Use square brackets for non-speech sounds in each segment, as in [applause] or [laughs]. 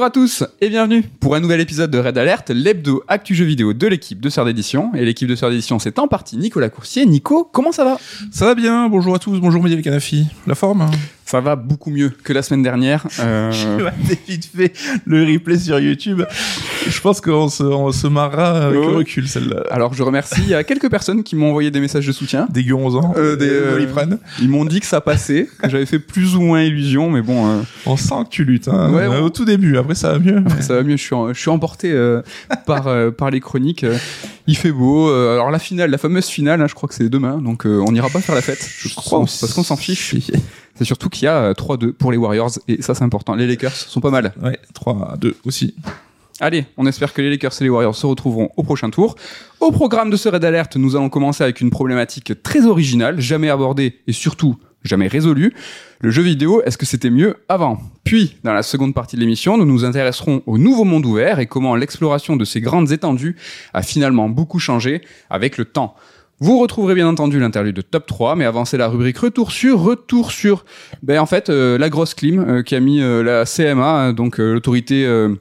Bonjour à tous et bienvenue pour un nouvel épisode de Red Alert, l'hebdo actu jeu vidéo de l'équipe de Sœur d'édition. Et l'équipe de Sœur d'édition, c'est en partie Nicolas Coursier. Nico, comment ça va? Ça va bien, bonjour à tous, bonjour Mehdi Canafi. La forme? Ça va beaucoup mieux que la semaine dernière. [laughs] Euh... Je vais vite fait le replay sur YouTube. Je pense qu'on se, on se marrera avec Ouais. le recul, celle-là. Alors je remercie, il y a quelques personnes qui m'ont envoyé des messages de soutien. Des gueux 11 ans, Euh, des, euh. Ils m'ont dit que ça passait, que j'avais fait plus ou moins illusion, mais bon, euh, On sent que tu luttes, hein. Ouais, Euh, on- au tout début, après ça va mieux. ça va mieux. Je suis, en- je suis emporté euh, par euh, par les chroniques. Euh, Il fait beau. Euh, alors la finale, la fameuse finale, hein, je crois que c'est demain, donc euh, on n'ira pas faire la fête. Je crois, parce qu'on s'en fiche. C'est surtout qu'il y a euh, 3-2 pour les Warriors et ça c'est important. Les Lakers sont pas mal. Ouais, 3 à 2 aussi. Allez, on espère que les Lakers et les Warriors se retrouveront au prochain tour. Au programme de ce Red Alert, nous allons commencer avec une problématique très originale, jamais abordée et surtout jamais résolue. Le jeu vidéo, est-ce que c'était mieux avant? Puis, dans la seconde partie de l'émission, nous nous intéresserons au nouveau monde ouvert et comment l'exploration de ces grandes étendues a finalement beaucoup changé avec le temps. Vous retrouverez bien entendu l'interlude de Top 3, mais avant c'est la rubrique Retour sur, Retour sur. Ben en fait, euh, la grosse clim euh, qui a mis euh, la CMA, donc euh, l'autorité euh,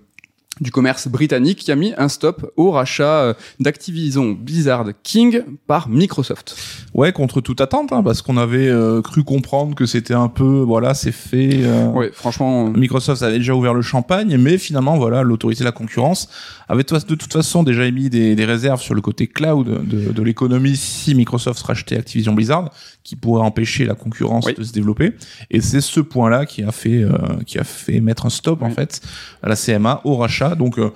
du commerce britannique, qui a mis un stop au rachat euh, d'Activision Blizzard King par Microsoft. Ouais, contre toute attente, hein, parce qu'on avait euh, cru comprendre que c'était un peu, voilà, c'est fait. euh, Ouais, franchement, euh, Microsoft avait déjà ouvert le champagne, mais finalement, voilà, l'autorité de la concurrence avait de toute façon déjà émis des, des réserves sur le côté cloud de, de l'économie si Microsoft rachetait Activision Blizzard, qui pourrait empêcher la concurrence Oui. de se développer. Et c'est ce point-là qui a fait, euh, qui a fait mettre un stop en fait à la CMA au rachat. Donc euh,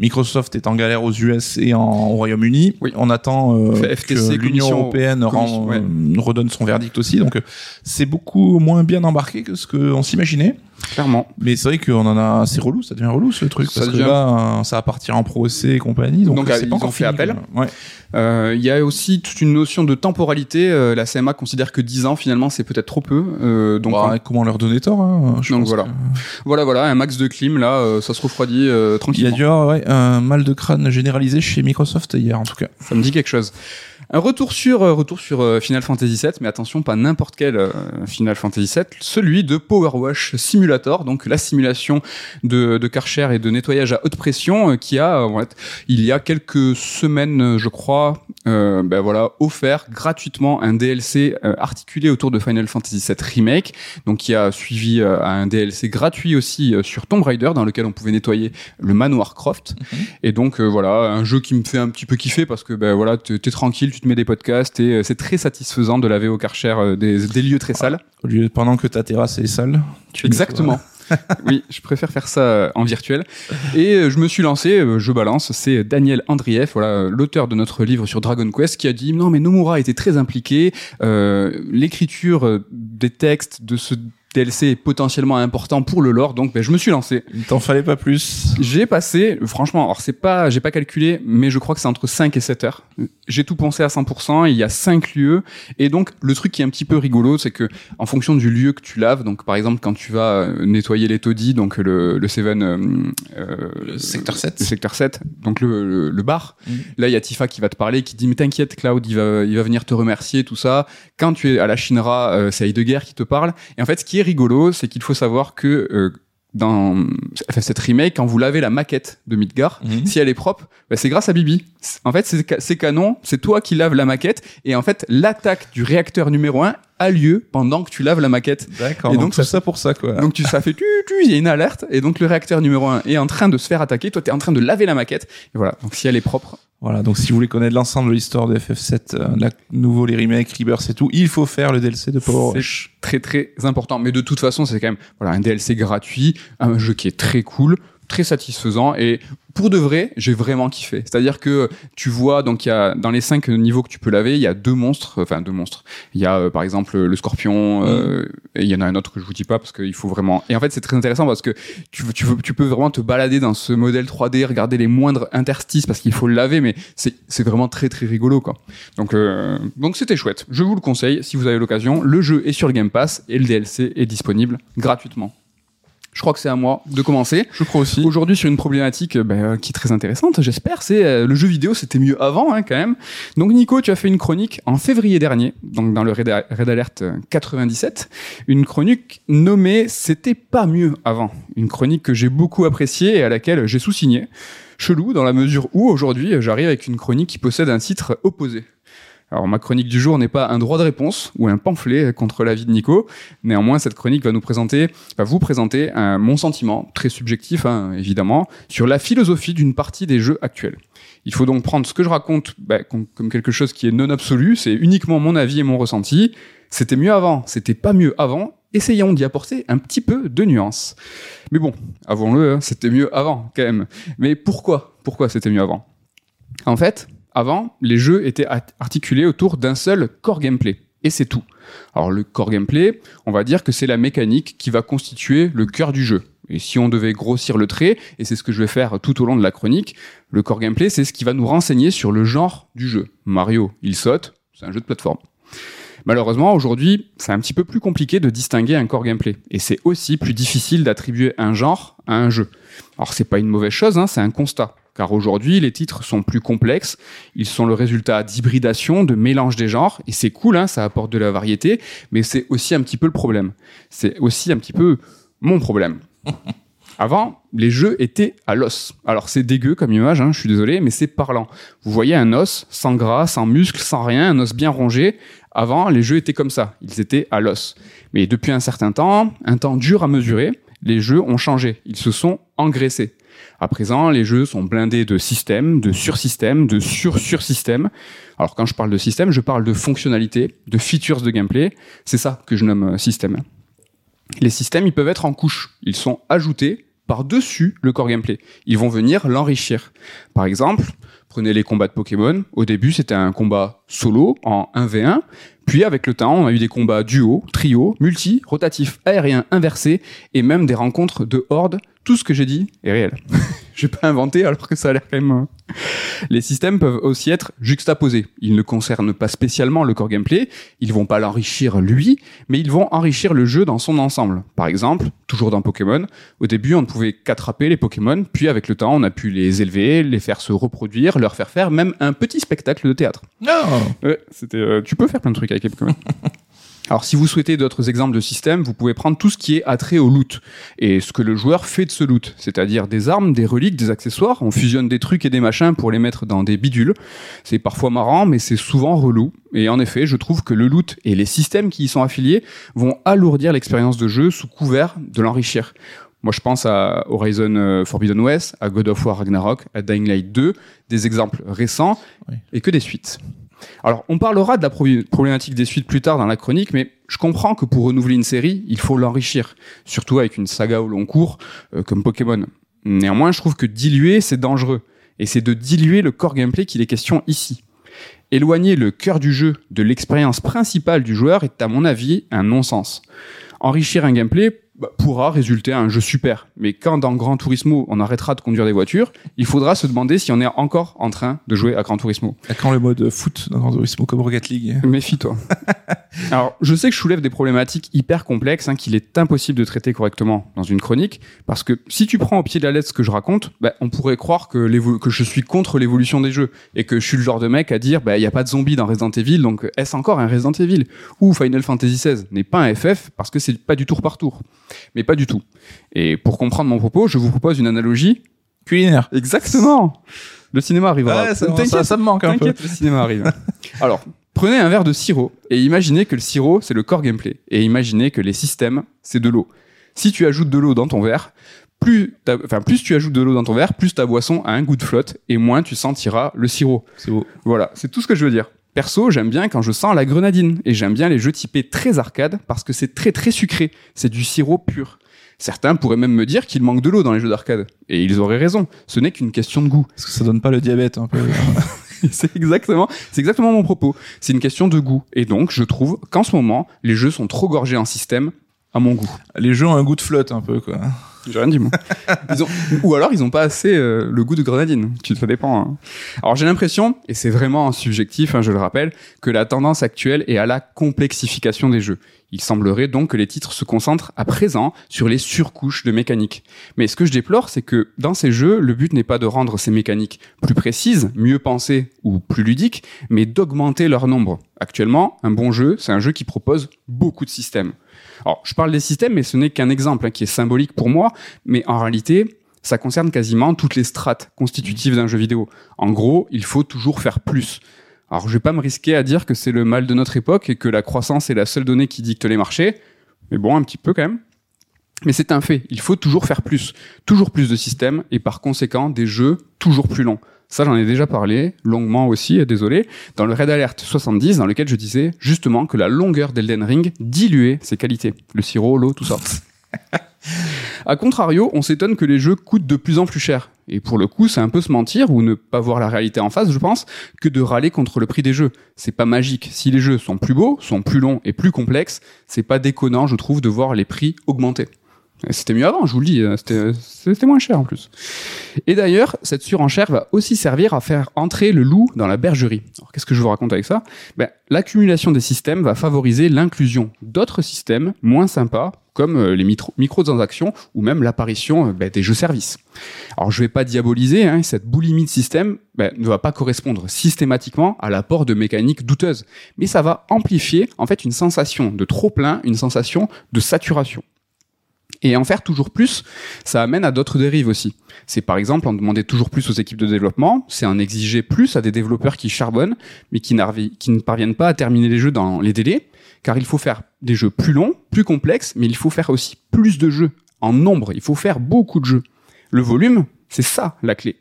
Microsoft est en galère aux US et en, au Royaume-Uni. Oui. On attend euh, FTC, que l'Union européenne commission- rend- ouais. euh, redonne son verdict aussi. Donc euh, c'est beaucoup moins bien embarqué que ce qu'on s'imaginait. clairement. Mais c'est vrai qu'on en a, c'est relou, ça devient relou ce truc, Ça parce devient- que là, ça va partir en procès et compagnie, donc, Donc, c'est ils pas ont encore fait fini, appel. Ouais. Euh, Il y a aussi toute une notion de temporalité. Euh, la CMA considère que 10 ans, finalement, c'est peut-être trop peu. Euh, donc, Bah, comment leur donner tort hein, je Donc pense voilà. que- voilà, voilà, un max de clim, là, euh, ça se refroidit euh, Il y a tranquillement. dû avoir ouais, un mal de crâne généralisé chez Microsoft hier, en tout cas. Ça me dit quelque chose. Un retour sur euh, retour sur Final Fantasy VII, mais attention, pas n'importe quel Final Fantasy VII, celui de Power Wash Simulator, donc la simulation de, de Karcher et de nettoyage à haute pression, qui a, en fait, il y a quelques semaines, je crois, euh, ben voilà, offert gratuitement un DLC euh, articulé autour de Final Fantasy VII Remake, donc qui a suivi euh, un DLC gratuit aussi sur Tomb Raider, dans lequel on pouvait nettoyer le manoir Croft. Et donc voilà, un jeu qui me fait un petit peu kiffer parce que ben voilà, t'es t'es tranquille, tu te mets des podcasts et c'est très satisfaisant de laver au Karcher des, des lieux très sales. Au lieu, pendant que ta terrasse est sale. tu Exactement. [laughs] [laughs] oui, je préfère faire ça euh, en virtuel. Et euh, je me suis lancé, euh, je balance, c'est Daniel Andrieff, voilà, l'auteur de notre livre sur Dragon Quest, qui a dit non mais Nomura était très impliqué, l'écriture des textes de ce DLC est potentiellement important pour le lore, donc ben, je me suis lancé. Il t'en fallait pas plus. J'ai passé, franchement, alors c'est pas, j'ai pas calculé, mais je crois que c'est entre 5 et 7 heures. J'ai tout pensé à 100%, il y a 5 lieux, et donc le truc qui est un petit peu rigolo, c'est que en fonction du lieu que tu laves, donc par exemple quand tu vas euh, nettoyer les taudis, donc le, le Seven, euh, euh, Le secteur 7. le secteur 7, donc le, le, le bar, Mhm. là il y a Tifa qui va te parler, qui dit mais t'inquiète Cloud, il va, il va venir te remercier, tout ça. Quand tu es à la Shinra, euh, c'est Heidegger qui te parle, et en fait ce qui est rigolo, c'est qu'il faut savoir que euh, dans enfin, cette remake, quand vous lavez la maquette de Midgar, Mhm. si elle est propre, bah, c'est grâce à Bibi. C'est- En fait, c'est ca- c'est canon, c'est toi qui laves la maquette, et en fait, l'attaque du réacteur numéro 1 a lieu pendant que tu laves la maquette. D'accord. Et donc ça- ça pour ça, quoi. Donc tu, ça fait tu, tu, il y a une alerte, et donc le réacteur numéro 1 est en train de se faire attaquer, toi t'es en train de laver la maquette, et voilà. Donc si elle est propre, Voilà, donc si vous voulez connaître l'ensemble de l'histoire de FF7, euh, la nouveau, les remakes, Rebirth et tout, il faut faire le DLC de Power C'est Wash. très très important. Mais de toute façon, c'est quand même voilà un DLC gratuit, un jeu qui est très cool, très satisfaisant et pour de vrai, j'ai vraiment kiffé. C'est-à-dire que tu vois, donc il y a dans les cinq niveaux que tu peux laver, il y a deux monstres, enfin deux monstres. Il y a euh, par exemple le scorpion, euh, et il y en a un autre que je vous dis pas parce qu'il faut vraiment. Et en fait, c'est très intéressant parce que tu, tu, tu peux vraiment te balader dans ce modèle 3D, regarder les moindres interstices parce qu'il faut le laver, mais c'est c'est vraiment très très rigolo quoi. Donc euh, donc c'était chouette. Je vous le conseille si vous avez l'occasion. Le jeu est sur le Game Pass et le DLC est disponible gratuitement. Je crois que c'est à moi de commencer. Je crois aussi. Aujourd'hui, sur une problématique euh, ben, qui est très intéressante, j'espère, c'est euh, le jeu vidéo, c'était mieux avant, hein, quand même. Donc, Nico, tu as fait une chronique en février dernier, donc dans le Red, Red Alert 97, une chronique nommée C'était pas mieux avant. Une chronique que j'ai beaucoup appréciée et à laquelle j'ai sous-signé. Chelou, dans la mesure où aujourd'hui, j'arrive avec une chronique qui possède un titre opposé. Alors ma chronique du jour n'est pas un droit de réponse ou un pamphlet contre l'avis de Nico. Néanmoins, cette chronique va nous présenter, va vous présenter mon sentiment très subjectif, hein, évidemment, sur la philosophie d'une partie des jeux actuels. Il faut donc prendre ce que je raconte bah, comme, comme quelque chose qui est non absolu, c'est uniquement mon avis et mon ressenti. C'était mieux avant, c'était pas mieux avant. Essayons d'y apporter un petit peu de nuance. Mais bon, avouons-le, hein, c'était mieux avant quand même. Mais pourquoi Pourquoi c'était mieux avant? En fait, avant, les jeux étaient articulés autour d'un seul core gameplay. Et c'est tout. Alors le core gameplay, on va dire que c'est la mécanique qui va constituer le cœur du jeu. Et si on devait grossir le trait, et c'est ce que je vais faire tout au long de la chronique, le core gameplay, c'est ce qui va nous renseigner sur le genre du jeu. Mario, il saute, c'est un jeu de plateforme. Malheureusement, aujourd'hui, c'est un petit peu plus compliqué de distinguer un core gameplay. Et c'est aussi plus difficile d'attribuer un genre à un jeu. Alors c'est pas une mauvaise chose, hein, c'est un constat car aujourd'hui les titres sont plus complexes, ils sont le résultat d'hybridation, de mélange des genres, et c'est cool, hein, ça apporte de la variété, mais c'est aussi un petit peu le problème. C'est aussi un petit peu mon problème. [laughs] Avant, les jeux étaient à l'os. Alors c'est dégueu comme image, hein, je suis désolé, mais c'est parlant. Vous voyez un os sans gras, sans muscles, sans rien, un os bien rongé. Avant, les jeux étaient comme ça, ils étaient à l'os. Mais depuis un certain temps, un temps dur à mesurer, les jeux ont changé, ils se sont engraissés. À présent, les jeux sont blindés de systèmes, de sursystèmes, de sur-sursystèmes. Alors quand je parle de système, je parle de fonctionnalités, de features de gameplay. C'est ça que je nomme euh, système. Les systèmes, ils peuvent être en couches. Ils sont ajoutés par-dessus le core gameplay. Ils vont venir l'enrichir. Par exemple, prenez les combats de Pokémon. Au début, c'était un combat solo en 1v1. Puis avec le temps, on a eu des combats duo, trio, multi, rotatif, aérien, inversé, et même des rencontres de hordes tout ce que j'ai dit est réel. [laughs] Je vais pas inventer alors que ça a l'air quand même. Hein. Les systèmes peuvent aussi être juxtaposés. Ils ne concernent pas spécialement le core gameplay, ils vont pas l'enrichir lui, mais ils vont enrichir le jeu dans son ensemble. Par exemple, toujours dans Pokémon, au début on ne pouvait qu'attraper les Pokémon, puis avec le temps on a pu les élever, les faire se reproduire, leur faire faire même un petit spectacle de théâtre. Non. Ouais, c'était. euh, tu peux faire plein de trucs avec les Pokémon. [laughs] Alors, si vous souhaitez d'autres exemples de systèmes, vous pouvez prendre tout ce qui est attrait au loot et ce que le joueur fait de ce loot, c'est-à-dire des armes, des reliques, des accessoires. On fusionne des trucs et des machins pour les mettre dans des bidules. C'est parfois marrant, mais c'est souvent relou. Et en effet, je trouve que le loot et les systèmes qui y sont affiliés vont alourdir l'expérience de jeu sous couvert de l'enrichir. Moi, je pense à Horizon euh, Forbidden West, à God of War Ragnarok, à Dying Light 2, des exemples récents Oui. et que des suites. Alors, on parlera de la problématique des suites plus tard dans la chronique, mais je comprends que pour renouveler une série, il faut l'enrichir, surtout avec une saga au long cours euh, comme Pokémon. Néanmoins, je trouve que diluer, c'est dangereux, et c'est de diluer le core gameplay qu'il est question ici. Éloigner le cœur du jeu de l'expérience principale du joueur est, à mon avis, un non-sens. Enrichir un gameplay bah, pourra résulter à un jeu super, mais quand dans Gran Turismo on arrêtera de conduire des voitures, il faudra se demander si on est encore en train de jouer à Gran Turismo. À quand le mode foot dans Gran Turismo comme Rocket League? Méfie-toi. [laughs] Alors, je sais que je soulève des problématiques hyper complexes hein, qu'il est impossible de traiter correctement dans une chronique, parce que si tu prends au pied de la lettre ce que je raconte, bah, on pourrait croire que, que je suis contre l'évolution des jeux et que je suis le genre de mec à dire bah il y a pas de zombies dans Resident Evil, donc est-ce encore un Resident Evil? Ou Final Fantasy XVI n'est pas un FF parce que c'est pas du tour par tour. Mais pas du tout. Et pour comprendre mon propos, je vous propose une analogie. Culinaire. Exactement. Le cinéma arrivera. Ouais, ça, ça, ça me manque un peu. Le cinéma arrive. [laughs] Alors, prenez un verre de sirop et imaginez que le sirop, c'est le core gameplay. Et imaginez que les systèmes, c'est de l'eau. Si tu ajoutes de l'eau dans ton verre, plus, enfin, plus tu ajoutes de l'eau dans ton verre, plus ta boisson a un goût de flotte et moins tu sentiras le sirop. C'est beau. Voilà, c'est tout ce que je veux dire. Perso, j'aime bien quand je sens la grenadine et j'aime bien les jeux typés très arcade parce que c'est très très sucré. C'est du sirop pur. Certains pourraient même me dire qu'il manque de l'eau dans les jeux d'arcade. Et ils auraient raison. Ce n'est qu'une question de goût. Parce que ça donne pas le diabète un peu. [laughs] c'est exactement, c'est exactement mon propos. C'est une question de goût. Et donc, je trouve qu'en ce moment, les jeux sont trop gorgés en système à mon goût. Les jeux ont un goût de flotte un peu quoi. J'ai rien dit, moi. [laughs] Ils ont... Ou alors, ils ont pas assez euh, le goût de grenadine. Tu, ça dépend. hein. Alors, j'ai l'impression, et c'est vraiment subjectif, hein, je le rappelle, que la tendance actuelle est à la complexification des jeux. Il semblerait donc que les titres se concentrent à présent sur les surcouches de mécanique. Mais ce que je déplore, c'est que dans ces jeux, le but n'est pas de rendre ces mécaniques plus précises, mieux pensées ou plus ludiques, mais d'augmenter leur nombre. Actuellement, un bon jeu, c'est un jeu qui propose beaucoup de systèmes. Alors, je parle des systèmes, mais ce n'est qu'un exemple hein, qui est symbolique pour moi, mais en réalité, ça concerne quasiment toutes les strates constitutives d'un jeu vidéo. En gros, il faut toujours faire plus. Alors, je vais pas me risquer à dire que c'est le mal de notre époque et que la croissance est la seule donnée qui dicte les marchés, mais bon, un petit peu quand même. Mais c'est un fait, il faut toujours faire plus, toujours plus de systèmes et par conséquent des jeux toujours plus longs. Ça, j'en ai déjà parlé, longuement aussi, désolé, dans le Red Alert 70, dans lequel je disais justement que la longueur d'Elden Ring diluait ses qualités. Le sirop, l'eau, tout ça. [laughs] A contrario, on s'étonne que les jeux coûtent de plus en plus cher. Et pour le coup, c'est un peu se mentir ou ne pas voir la réalité en face, je pense, que de râler contre le prix des jeux. C'est pas magique. Si les jeux sont plus beaux, sont plus longs et plus complexes, c'est pas déconnant, je trouve, de voir les prix augmenter. C'était mieux avant, je vous le dis, euh, c'était c'était moins cher en plus. Et d'ailleurs, cette surenchère va aussi servir à faire entrer le loup dans la bergerie. Alors qu'est-ce que je vous raconte avec ça? Ben, L'accumulation des systèmes va favoriser l'inclusion d'autres systèmes moins sympas, comme euh, les microtransactions ou même l'apparition euh, ben, des jeux-services. Alors je vais pas diaboliser, hein, cette boulimie de système ben, ne va pas correspondre systématiquement à l'apport de mécaniques douteuses, mais ça va amplifier en fait une sensation de trop plein, une sensation de saturation. Et en faire toujours plus, ça amène à d'autres dérives aussi. C'est par exemple en demander toujours plus aux équipes de développement, c'est en exiger plus à des développeurs qui charbonnent, mais qui, qui ne parviennent pas à terminer les jeux dans les délais, car il faut faire des jeux plus longs, plus complexes, mais il faut faire aussi plus de jeux en nombre, il faut faire beaucoup de jeux. Le volume, c'est ça la clé.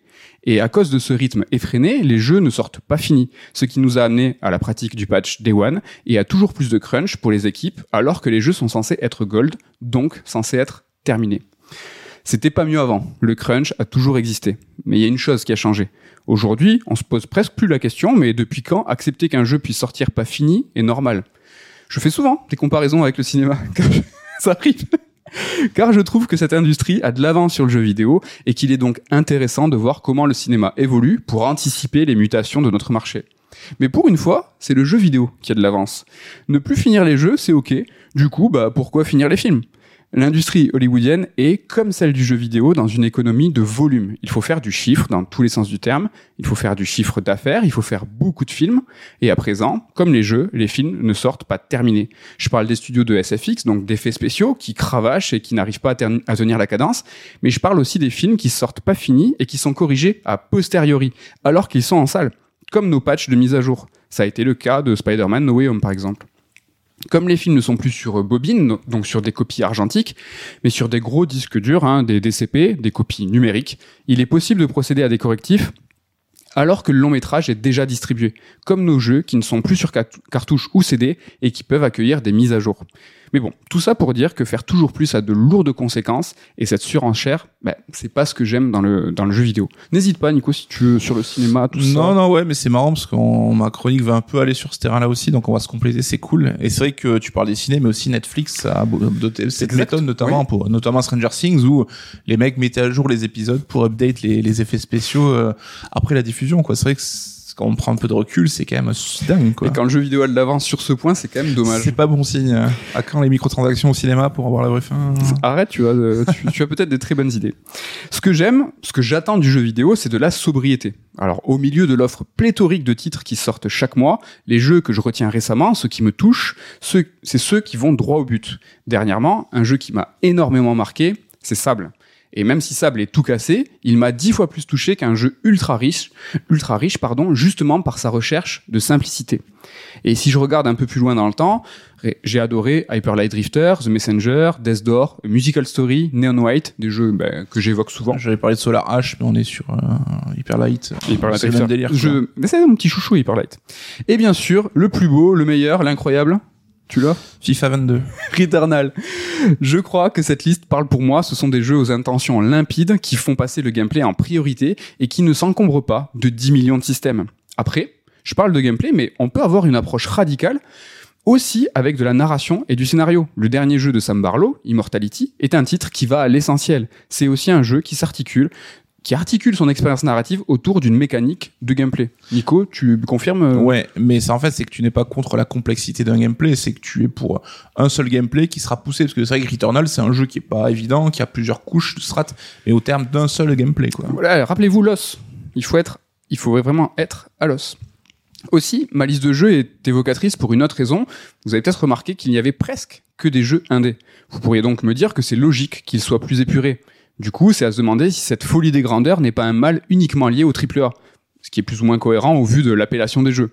Et à cause de ce rythme effréné, les jeux ne sortent pas finis, ce qui nous a amené à la pratique du patch Day One et à toujours plus de crunch pour les équipes, alors que les jeux sont censés être gold, donc censés être terminés. C'était pas mieux avant. Le crunch a toujours existé. Mais il y a une chose qui a changé. Aujourd'hui, on se pose presque plus la question, mais depuis quand accepter qu'un jeu puisse sortir pas fini est normal? Je fais souvent des comparaisons avec le cinéma, [laughs] ça arrive. Car je trouve que cette industrie a de l'avance sur le jeu vidéo et qu'il est donc intéressant de voir comment le cinéma évolue pour anticiper les mutations de notre marché. Mais pour une fois, c'est le jeu vidéo qui a de l'avance. Ne plus finir les jeux, c'est ok. Du coup, bah pourquoi finir les films? L'industrie hollywoodienne est, comme celle du jeu vidéo, dans une économie de volume. Il faut faire du chiffre dans tous les sens du terme, il faut faire du chiffre d'affaires, il faut faire beaucoup de films, et à présent, comme les jeux, les films ne sortent pas terminés. Je parle des studios de SFX, donc d'effets spéciaux, qui cravachent et qui n'arrivent pas à, à tenir la cadence, mais je parle aussi des films qui sortent pas finis et qui sont corrigés a posteriori, alors qu'ils sont en salle, comme nos patchs de mise à jour. Ça a été le cas de Spider-Man No Way Home, par exemple. Comme les films ne sont plus sur euh, bobine, donc sur des copies argentiques, mais sur des gros disques durs, hein, des DCP, des copies numériques, il est possible de procéder à des correctifs alors que le long métrage est déjà distribué, comme nos jeux qui ne sont plus sur cartouche ou CD et qui peuvent accueillir des mises à jour. Mais bon, tout ça pour dire que faire toujours plus a de lourdes conséquences et cette surenchère, bah, c'est pas ce que j'aime dans le, dans le jeu vidéo. N'hésite pas, Nico, si tu veux, sur le cinéma, tout ça. Non, non, ouais, mais c'est marrant parce que ma chronique va un peu aller sur ce terrain-là aussi, donc on va se compléter, c'est cool. Et c'est vrai que tu parles des ciné, mais aussi Netflix a adopté cette méthode, notamment oui. pour, notamment Stranger Things, où les mecs mettaient à jour les épisodes pour update les, les effets spéciaux euh, après la diffusion, quoi. C'est vrai que quand on prend un peu de recul, c'est quand même dingue, quoi. Et quand le jeu vidéo a de l'avance sur ce point, c'est quand même dommage. C'est pas bon signe. À quand les microtransactions au cinéma pour avoir la vraie fin Arrête, tu as, euh, tu, tu as peut-être des très bonnes idées. Ce que j'aime, ce que j'attends du jeu vidéo, c'est de la sobriété. Alors, au milieu de l'offre pléthorique de titres qui sortent chaque mois, les jeux que je retiens récemment, ceux qui me touchent, c'est ceux qui vont droit au but. Dernièrement, un jeu qui m'a énormément marqué, c'est Sable. Et même si Sable est tout cassé, il m'a dix fois plus touché qu'un jeu ultra riche, ultra riche, pardon, justement par sa recherche de simplicité. Et si je regarde un peu plus loin dans le temps, j'ai adoré Hyper Light Drifter, The Messenger, Death Door, Musical Story, Neon White, des jeux ben, que j'évoque souvent. J'avais parlé de Solar H, mais on est sur euh, Hyper Light. Hyper Light c'est le même délire. Je... mais c'est mon petit chouchou Hyper Light. Et bien sûr, le plus beau, le meilleur, l'incroyable. Tu l'as FIFA 22. [laughs] Returnal. Je crois que cette liste parle pour moi. Ce sont des jeux aux intentions limpides qui font passer le gameplay en priorité et qui ne s'encombrent pas de 10 millions de systèmes. Après, je parle de gameplay, mais on peut avoir une approche radicale aussi avec de la narration et du scénario. Le dernier jeu de Sam Barlow, Immortality, est un titre qui va à l'essentiel. C'est aussi un jeu qui s'articule qui articule son expérience narrative autour d'une mécanique de gameplay. Nico, tu confirmes euh Ouais, mais ça en fait c'est que tu n'es pas contre la complexité d'un gameplay, c'est que tu es pour un seul gameplay qui sera poussé parce que c'est vrai que Returnal c'est un jeu qui est pas évident, qui a plusieurs couches de strat, mais au terme d'un seul gameplay quoi. Voilà, rappelez-vous l'os. Il faut être, il faut vraiment être à l'os. Aussi, ma liste de jeux est évocatrice pour une autre raison. Vous avez peut-être remarqué qu'il n'y avait presque que des jeux indés. Vous pourriez donc me dire que c'est logique qu'ils soient plus épurés. Du coup, c'est à se demander si cette folie des grandeurs n'est pas un mal uniquement lié au AAA, ce qui est plus ou moins cohérent au vu de l'appellation des jeux.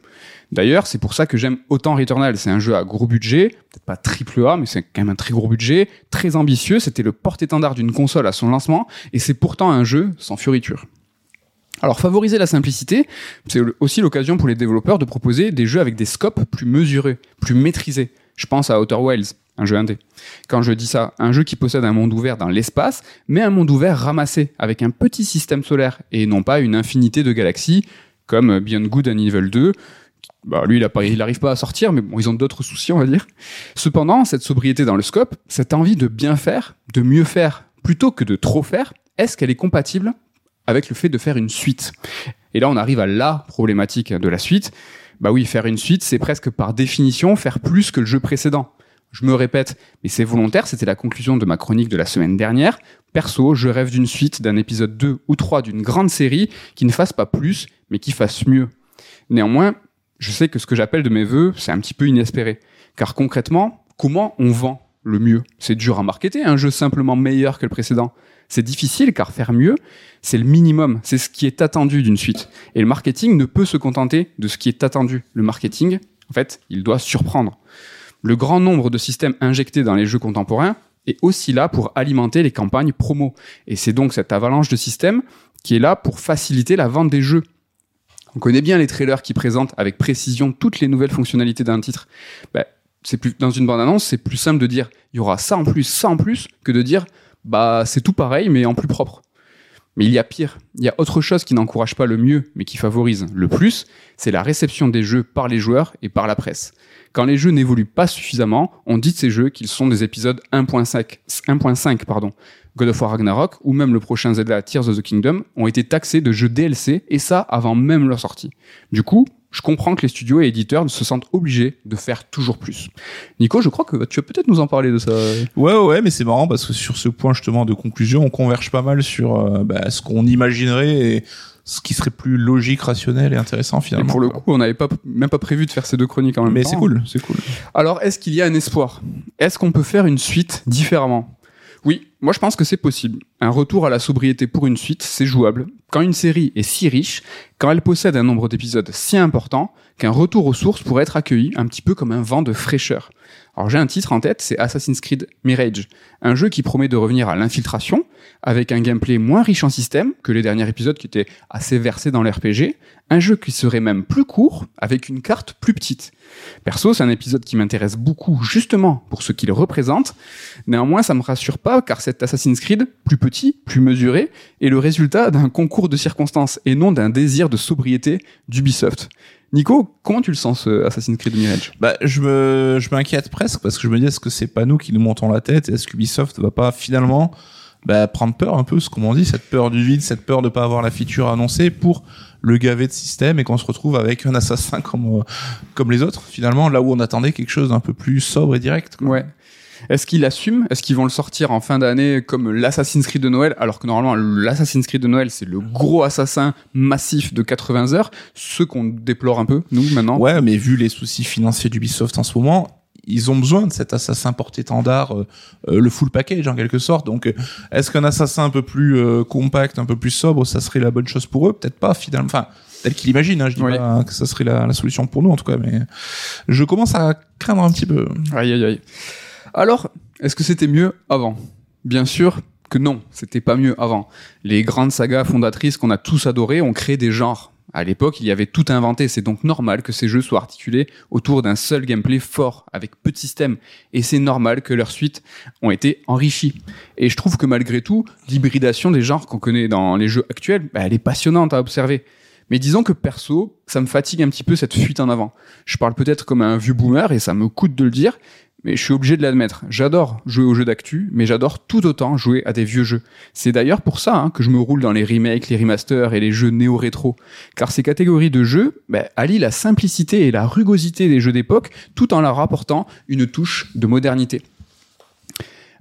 D'ailleurs, c'est pour ça que j'aime autant Returnal. C'est un jeu à gros budget, peut-être pas AAA, mais c'est quand même un très gros budget, très ambitieux. C'était le porte-étendard d'une console à son lancement, et c'est pourtant un jeu sans fioriture. Alors favoriser la simplicité, c'est aussi l'occasion pour les développeurs de proposer des jeux avec des scopes plus mesurés, plus maîtrisés. Je pense à Outer Wilds, un jeu indé. Quand je dis ça, un jeu qui possède un monde ouvert dans l'espace, mais un monde ouvert ramassé, avec un petit système solaire, et non pas une infinité de galaxies, comme Beyond Good and Evil 2. Bah, lui, il n'arrive pas à sortir, mais bon, ils ont d'autres soucis, on va dire. Cependant, cette sobriété dans le scope, cette envie de bien faire, de mieux faire, plutôt que de trop faire, est-ce qu'elle est compatible avec le fait de faire une suite? Et là, on arrive à la problématique de la suite. Bah oui, faire une suite, c'est presque par définition faire plus que le jeu précédent. Je me répète, mais c'est volontaire, c'était la conclusion de ma chronique de la semaine dernière. Perso, je rêve d'une suite, d'un épisode 2 ou 3 d'une grande série qui ne fasse pas plus, mais qui fasse mieux. Néanmoins, je sais que ce que j'appelle de mes voeux, c'est un petit peu inespéré. Car concrètement, comment on vend? Le mieux C'est dur à marketer, un jeu simplement meilleur que le précédent. C'est difficile car faire mieux, c'est le minimum, c'est ce qui est attendu d'une suite. Et le marketing ne peut se contenter de ce qui est attendu. Le marketing, en fait, il doit surprendre le grand nombre de systèmes injectés dans les jeux contemporains est aussi là pour alimenter les campagnes promo. Et c'est donc cette avalanche de systèmes qui est là pour faciliter la vente des jeux. On connaît bien les trailers qui présentent avec précision toutes les nouvelles fonctionnalités d'un titre. Ben, c'est plus dans une bande-annonce, c'est plus simple de dire il y aura ça en plus, ça en plus, que de dire bah c'est tout pareil mais en plus propre. Mais il y a pire, il y a autre chose qui n'encourage pas le mieux, mais qui favorise le plus, c'est la réception des jeux par les joueurs et par la presse. Quand les jeux n'évoluent pas suffisamment, on dit de ces jeux qu'ils sont des épisodes 1.5, 1.5 pardon. God of War Ragnarok ou même le prochain Zelda Tears of the Kingdom ont été taxés de jeux DLC et ça avant même leur sortie. Du coup, je comprends que les studios et éditeurs se sentent obligés de faire toujours plus. Nico, je crois que tu vas peut-être nous en parler de ça. Ouais, ouais, mais c'est marrant parce que sur ce point justement de conclusion, on converge pas mal sur euh, bah, ce qu'on imaginerait et ce qui serait plus logique, rationnel et intéressant finalement. Et pour le coup, on n'avait pas même pas prévu de faire ces deux chroniques en même mais temps. Mais c'est cool, c'est cool. Alors, est-ce qu'il y a un espoir? Est-ce qu'on peut faire une suite différemment? Oui, moi je pense que c'est possible. Un retour à la sobriété pour une suite, c'est jouable. Quand une série est si riche, quand elle possède un nombre d'épisodes si important, qu'un retour aux sources pourrait être accueilli un petit peu comme un vent de fraîcheur. Alors j'ai un titre en tête, c'est Assassin's Creed Mirage, un jeu qui promet de revenir à l'infiltration, avec un gameplay moins riche en système que les derniers épisodes qui étaient assez versés dans l'RPG, un jeu qui serait même plus court, avec une carte plus petite. Perso, c'est un épisode qui m'intéresse beaucoup justement pour ce qu'il représente, néanmoins ça me rassure pas car cet Assassin's Creed, plus petit, plus mesuré, est le résultat d'un concours de circonstances et non d'un désir de sobriété d'Ubisoft. Nico, comment tu le sens ce Assassin's Creed Mirage Bah, je me, je m'inquiète presque parce que je me dis est-ce que c'est pas nous qui nous montons la tête et est-ce qu'Ubisoft va pas finalement bah, prendre peur un peu, ce qu'on dit, cette peur du vide, cette peur de pas avoir la feature annoncée pour le gaver de système et qu'on se retrouve avec un assassin comme comme les autres finalement là où on attendait quelque chose d'un peu plus sobre et direct. Quoi. Ouais. Est-ce qu'ils l'assument Est-ce qu'ils vont le sortir en fin d'année comme l'Assassin's Creed de Noël? Alors que normalement, l'Assassin's Creed de Noël, c'est le gros assassin massif de 80 heures, ce qu'on déplore un peu, nous, maintenant. Ouais, mais vu les soucis financiers d'Ubisoft en ce moment, ils ont besoin de cet assassin porte-étendard, euh, euh, le full package en quelque sorte. Donc, euh, est-ce qu'un assassin un peu plus euh, compact, un peu plus sobre, ça serait la bonne chose pour eux? Peut-être pas finalement. Enfin, tel qu'il imagine. Hein, je dis Oui. pas que ça serait la, la solution pour nous en tout cas, mais je commence à craindre un petit peu. Aïe, aïe, aïe. Alors, est-ce que c'était mieux avant? Bien sûr que non, c'était pas mieux avant. Les grandes sagas fondatrices qu'on a tous adorées ont créé des genres. À l'époque, il y avait tout inventé, c'est donc normal que ces jeux soient articulés autour d'un seul gameplay fort, avec peu de systèmes. Et c'est normal que leurs suites ont été enrichies. Et je trouve que malgré tout, l'hybridation des genres qu'on connaît dans les jeux actuels, bah, elle est passionnante à observer. Mais disons que perso, ça me fatigue un petit peu cette fuite en avant. Je parle peut-être comme un vieux boomer et ça me coûte de le dire, mais je suis obligé de l'admettre. J'adore jouer aux jeux d'actu, mais j'adore tout autant jouer à des vieux jeux. C'est d'ailleurs pour ça hein, que je me roule dans les remakes, les remasters et les jeux néo-rétro. Car ces catégories de jeux bah, allient la simplicité et la rugosité des jeux d'époque, tout en leur apportant une touche de modernité.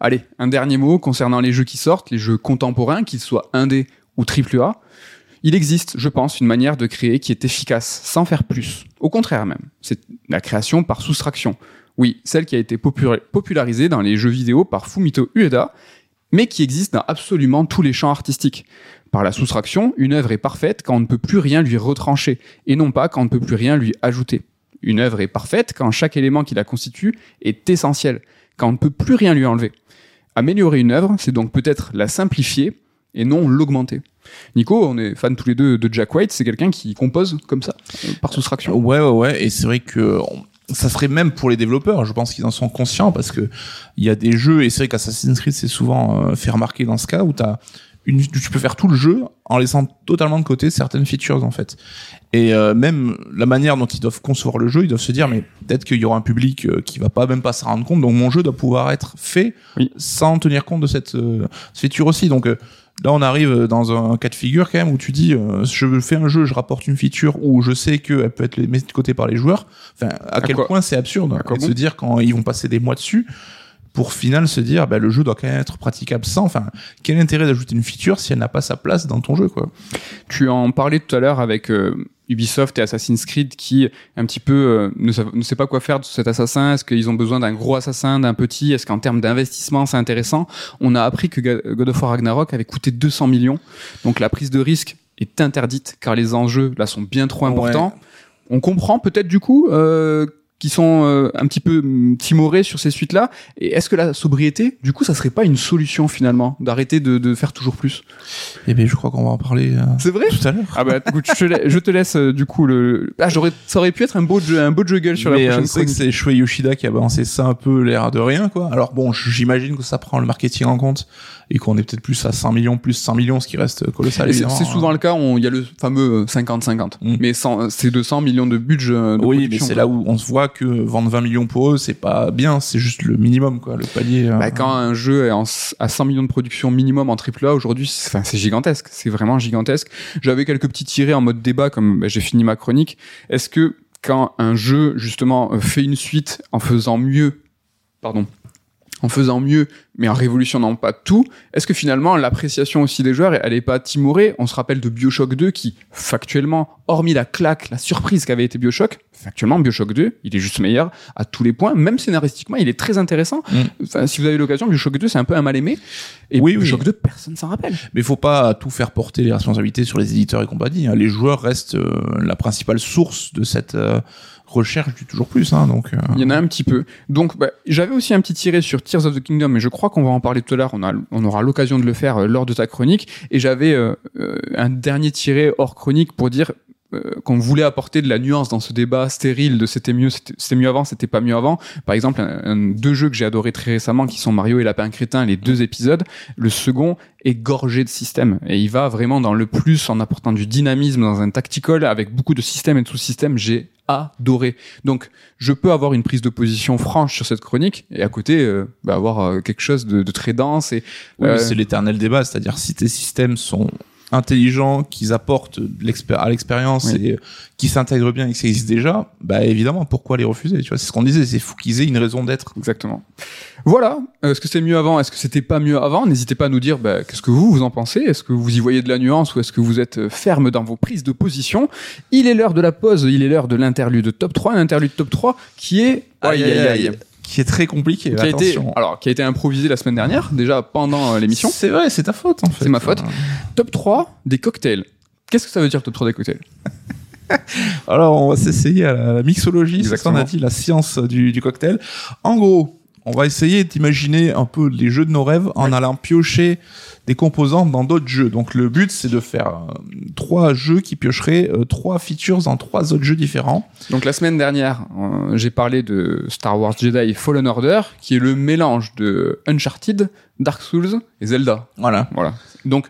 Allez, un dernier mot concernant les jeux qui sortent, les jeux contemporains, qu'ils soient indé ou AAA. Il existe, je pense, une manière de créer qui est efficace, sans faire plus. Au contraire même, c'est la création par soustraction. Oui, celle qui a été popularisée dans les jeux vidéo par Fumito Ueda, mais qui existe dans absolument tous les champs artistiques. Par la soustraction, une œuvre est parfaite quand on ne peut plus rien lui retrancher, et non pas quand on ne peut plus rien lui ajouter. Une œuvre est parfaite quand chaque élément qui la constitue est essentiel, quand on ne peut plus rien lui enlever. Améliorer une œuvre, c'est donc peut-être la simplifier et non l'augmenter. Nico, on est fan tous les deux de Jack White, c'est quelqu'un qui compose comme ça, euh, par soustraction? Ouais, ouais, ouais, et c'est vrai que ça serait même pour les développeurs, je pense qu'ils en sont conscients parce que il y a des jeux, et c'est vrai qu'Assassin's Creed c'est souvent euh, fait remarquer dans ce cas où t'as une, tu peux faire tout le jeu en laissant totalement de côté certaines features en fait. Et euh, même la manière dont ils doivent concevoir le jeu, ils doivent se dire mais peut-être qu'il y aura un public euh, qui va pas même pas s'en rendre compte, donc mon jeu doit pouvoir être fait sans tenir compte de cette feature aussi. Donc Là, on arrive dans un cas de figure quand même où tu dis, euh, je fais un jeu, je rapporte une feature où je sais qu'elle peut être mise de côté par les joueurs. Enfin, à, quel point c'est absurde de se dire quand ils vont passer des mois dessus pour final se dire bah, le jeu doit quand même être praticable sans enfin quel intérêt d'ajouter une feature si elle n'a pas sa place dans ton jeu quoi tu en parlais tout à l'heure avec euh, Ubisoft et Assassin's Creed qui un petit peu euh, ne, ne, sait pas quoi faire de cet assassin. Est-ce qu'ils ont besoin d'un gros assassin, d'un petit? Est-ce qu'en termes d'investissement c'est intéressant? On a appris que God of War Ragnarok avait coûté 200 millions, donc la prise de risque est interdite car les enjeux là sont bien trop importants. On comprend peut-être du coup euh, qui sont euh, un petit peu mm, timorés sur ces suites-là. Et est-ce que la sobriété, du coup, ça serait pas une solution finalement d'arrêter de, de, faire toujours plus? Eh bien, je crois qu'on va en parler. Euh, c'est vrai? tout à l'heure. Ah bah, écoute, je, te laisse, je te laisse euh, du coup le. Ah, j'aurais, ça aurait pu être un beau jeu, un beau juggle sur Mais la prochaine. c'est que c'est Shuei Yoshida qui a balancé ça un peu l'air de rien, quoi. Alors bon, j'imagine que ça prend le marketing en compte et qu'on est peut-être plus à 100 millions, plus 100 millions, ce qui reste colossal. C'est souvent le cas, il y a le fameux 50-50. Mm. Mais c'est 200 millions de budget. De oui, mais c'est là où on se voit que vendre 20 millions pour eux, c'est pas bien, c'est juste le minimum, quoi, le palier. Bah, quand un jeu est en, à 100 millions de production minimum en AAA aujourd'hui, c'est gigantesque, c'est vraiment gigantesque. J'avais quelques petits tirés en mode débat, comme bah, j'ai fini ma chronique. Est-ce que quand un jeu justement fait une suite en faisant mieux, pardon, en faisant mieux, mais en révolutionnant pas tout, est-ce que finalement l'appréciation aussi des joueurs, elle est pas timorée? On se rappelle de Bioshock 2 qui, factuellement, hormis la claque, la surprise qu'avait été Bioshock, factuellement Bioshock 2, il est juste meilleur à tous les points, même scénaristiquement, il est très intéressant. Mm. si vous avez l'occasion, Bioshock 2 c'est un peu un mal aimé, et oui, Bioshock 2 personne s'en rappelle. Mais il faut pas tout faire porter les responsabilités sur les éditeurs et compagnie. Hein. Les joueurs restent euh, la principale source de cette euh, recherche du toujours plus. Hein, donc, euh. Il y en a un petit peu. Donc, bah, j'avais aussi un petit tiré sur Tears of the Kingdom, mais je crois qu'on va en parler tout à l'heure. On, on aura l'occasion de le faire euh, lors de ta chronique. Et j'avais euh, un dernier tiré hors chronique pour dire qu'on voulait apporter de la nuance dans ce débat stérile de c'était mieux, c'était mieux avant, c'était pas mieux avant. Par exemple, un, deux jeux que j'ai adoré très récemment qui sont Mario et Lapin Crétin, les deux épisodes. Le second est gorgé de systèmes et il va vraiment dans le plus en apportant du dynamisme dans un tactical avec beaucoup de systèmes et de sous-systèmes. J'ai adoré. Donc, je peux avoir une prise de position franche sur cette chronique et à côté euh, bah, avoir euh, quelque chose de, de, très dense. Et euh, c'est l'éternel débat, c'est-à-dire si tes systèmes sont intelligents, qu'ils apportent à l'expérience et qui s'intègrent bien et qui existent déjà, bah évidemment, pourquoi les refuser Tu vois, c'est ce qu'on disait, c'est fou qu'ils aient une raison d'être. Exactement. Voilà. Est-ce que c'est mieux avant? Est-ce que c'était pas mieux avant? N'hésitez pas à nous dire bah, qu'est-ce que vous vous en pensez? Est-ce que vous y voyez de la nuance ou est-ce que vous êtes ferme dans vos prises de position? Il est l'heure de la pause. Il est l'heure de l'interlude top 3, un interlude top 3 qui est aïe aïe aïe qui est très compliqué. Qui a été, alors, qui a été improvisé la semaine dernière, déjà pendant euh, l'émission. C'est vrai, c'est ta faute en fait. C'est ma faute. Top 3 des cocktails. Qu'est-ce que ça veut dire top 3 des cocktails? [laughs] Alors, on va s'essayer à la mixologie, c'est ça qu'on a dit, la science du, du cocktail. En gros, on va essayer d'imaginer un peu les jeux de nos rêves en allant piocher des composantes dans d'autres jeux. Donc le but c'est de faire euh, trois jeux qui piocheraient euh, trois features dans trois autres jeux différents. Donc la semaine dernière, euh, j'ai parlé de Star Wars Jedi Fallen Order, qui est le mélange de Uncharted, Dark Souls et Zelda. Voilà. Voilà. Donc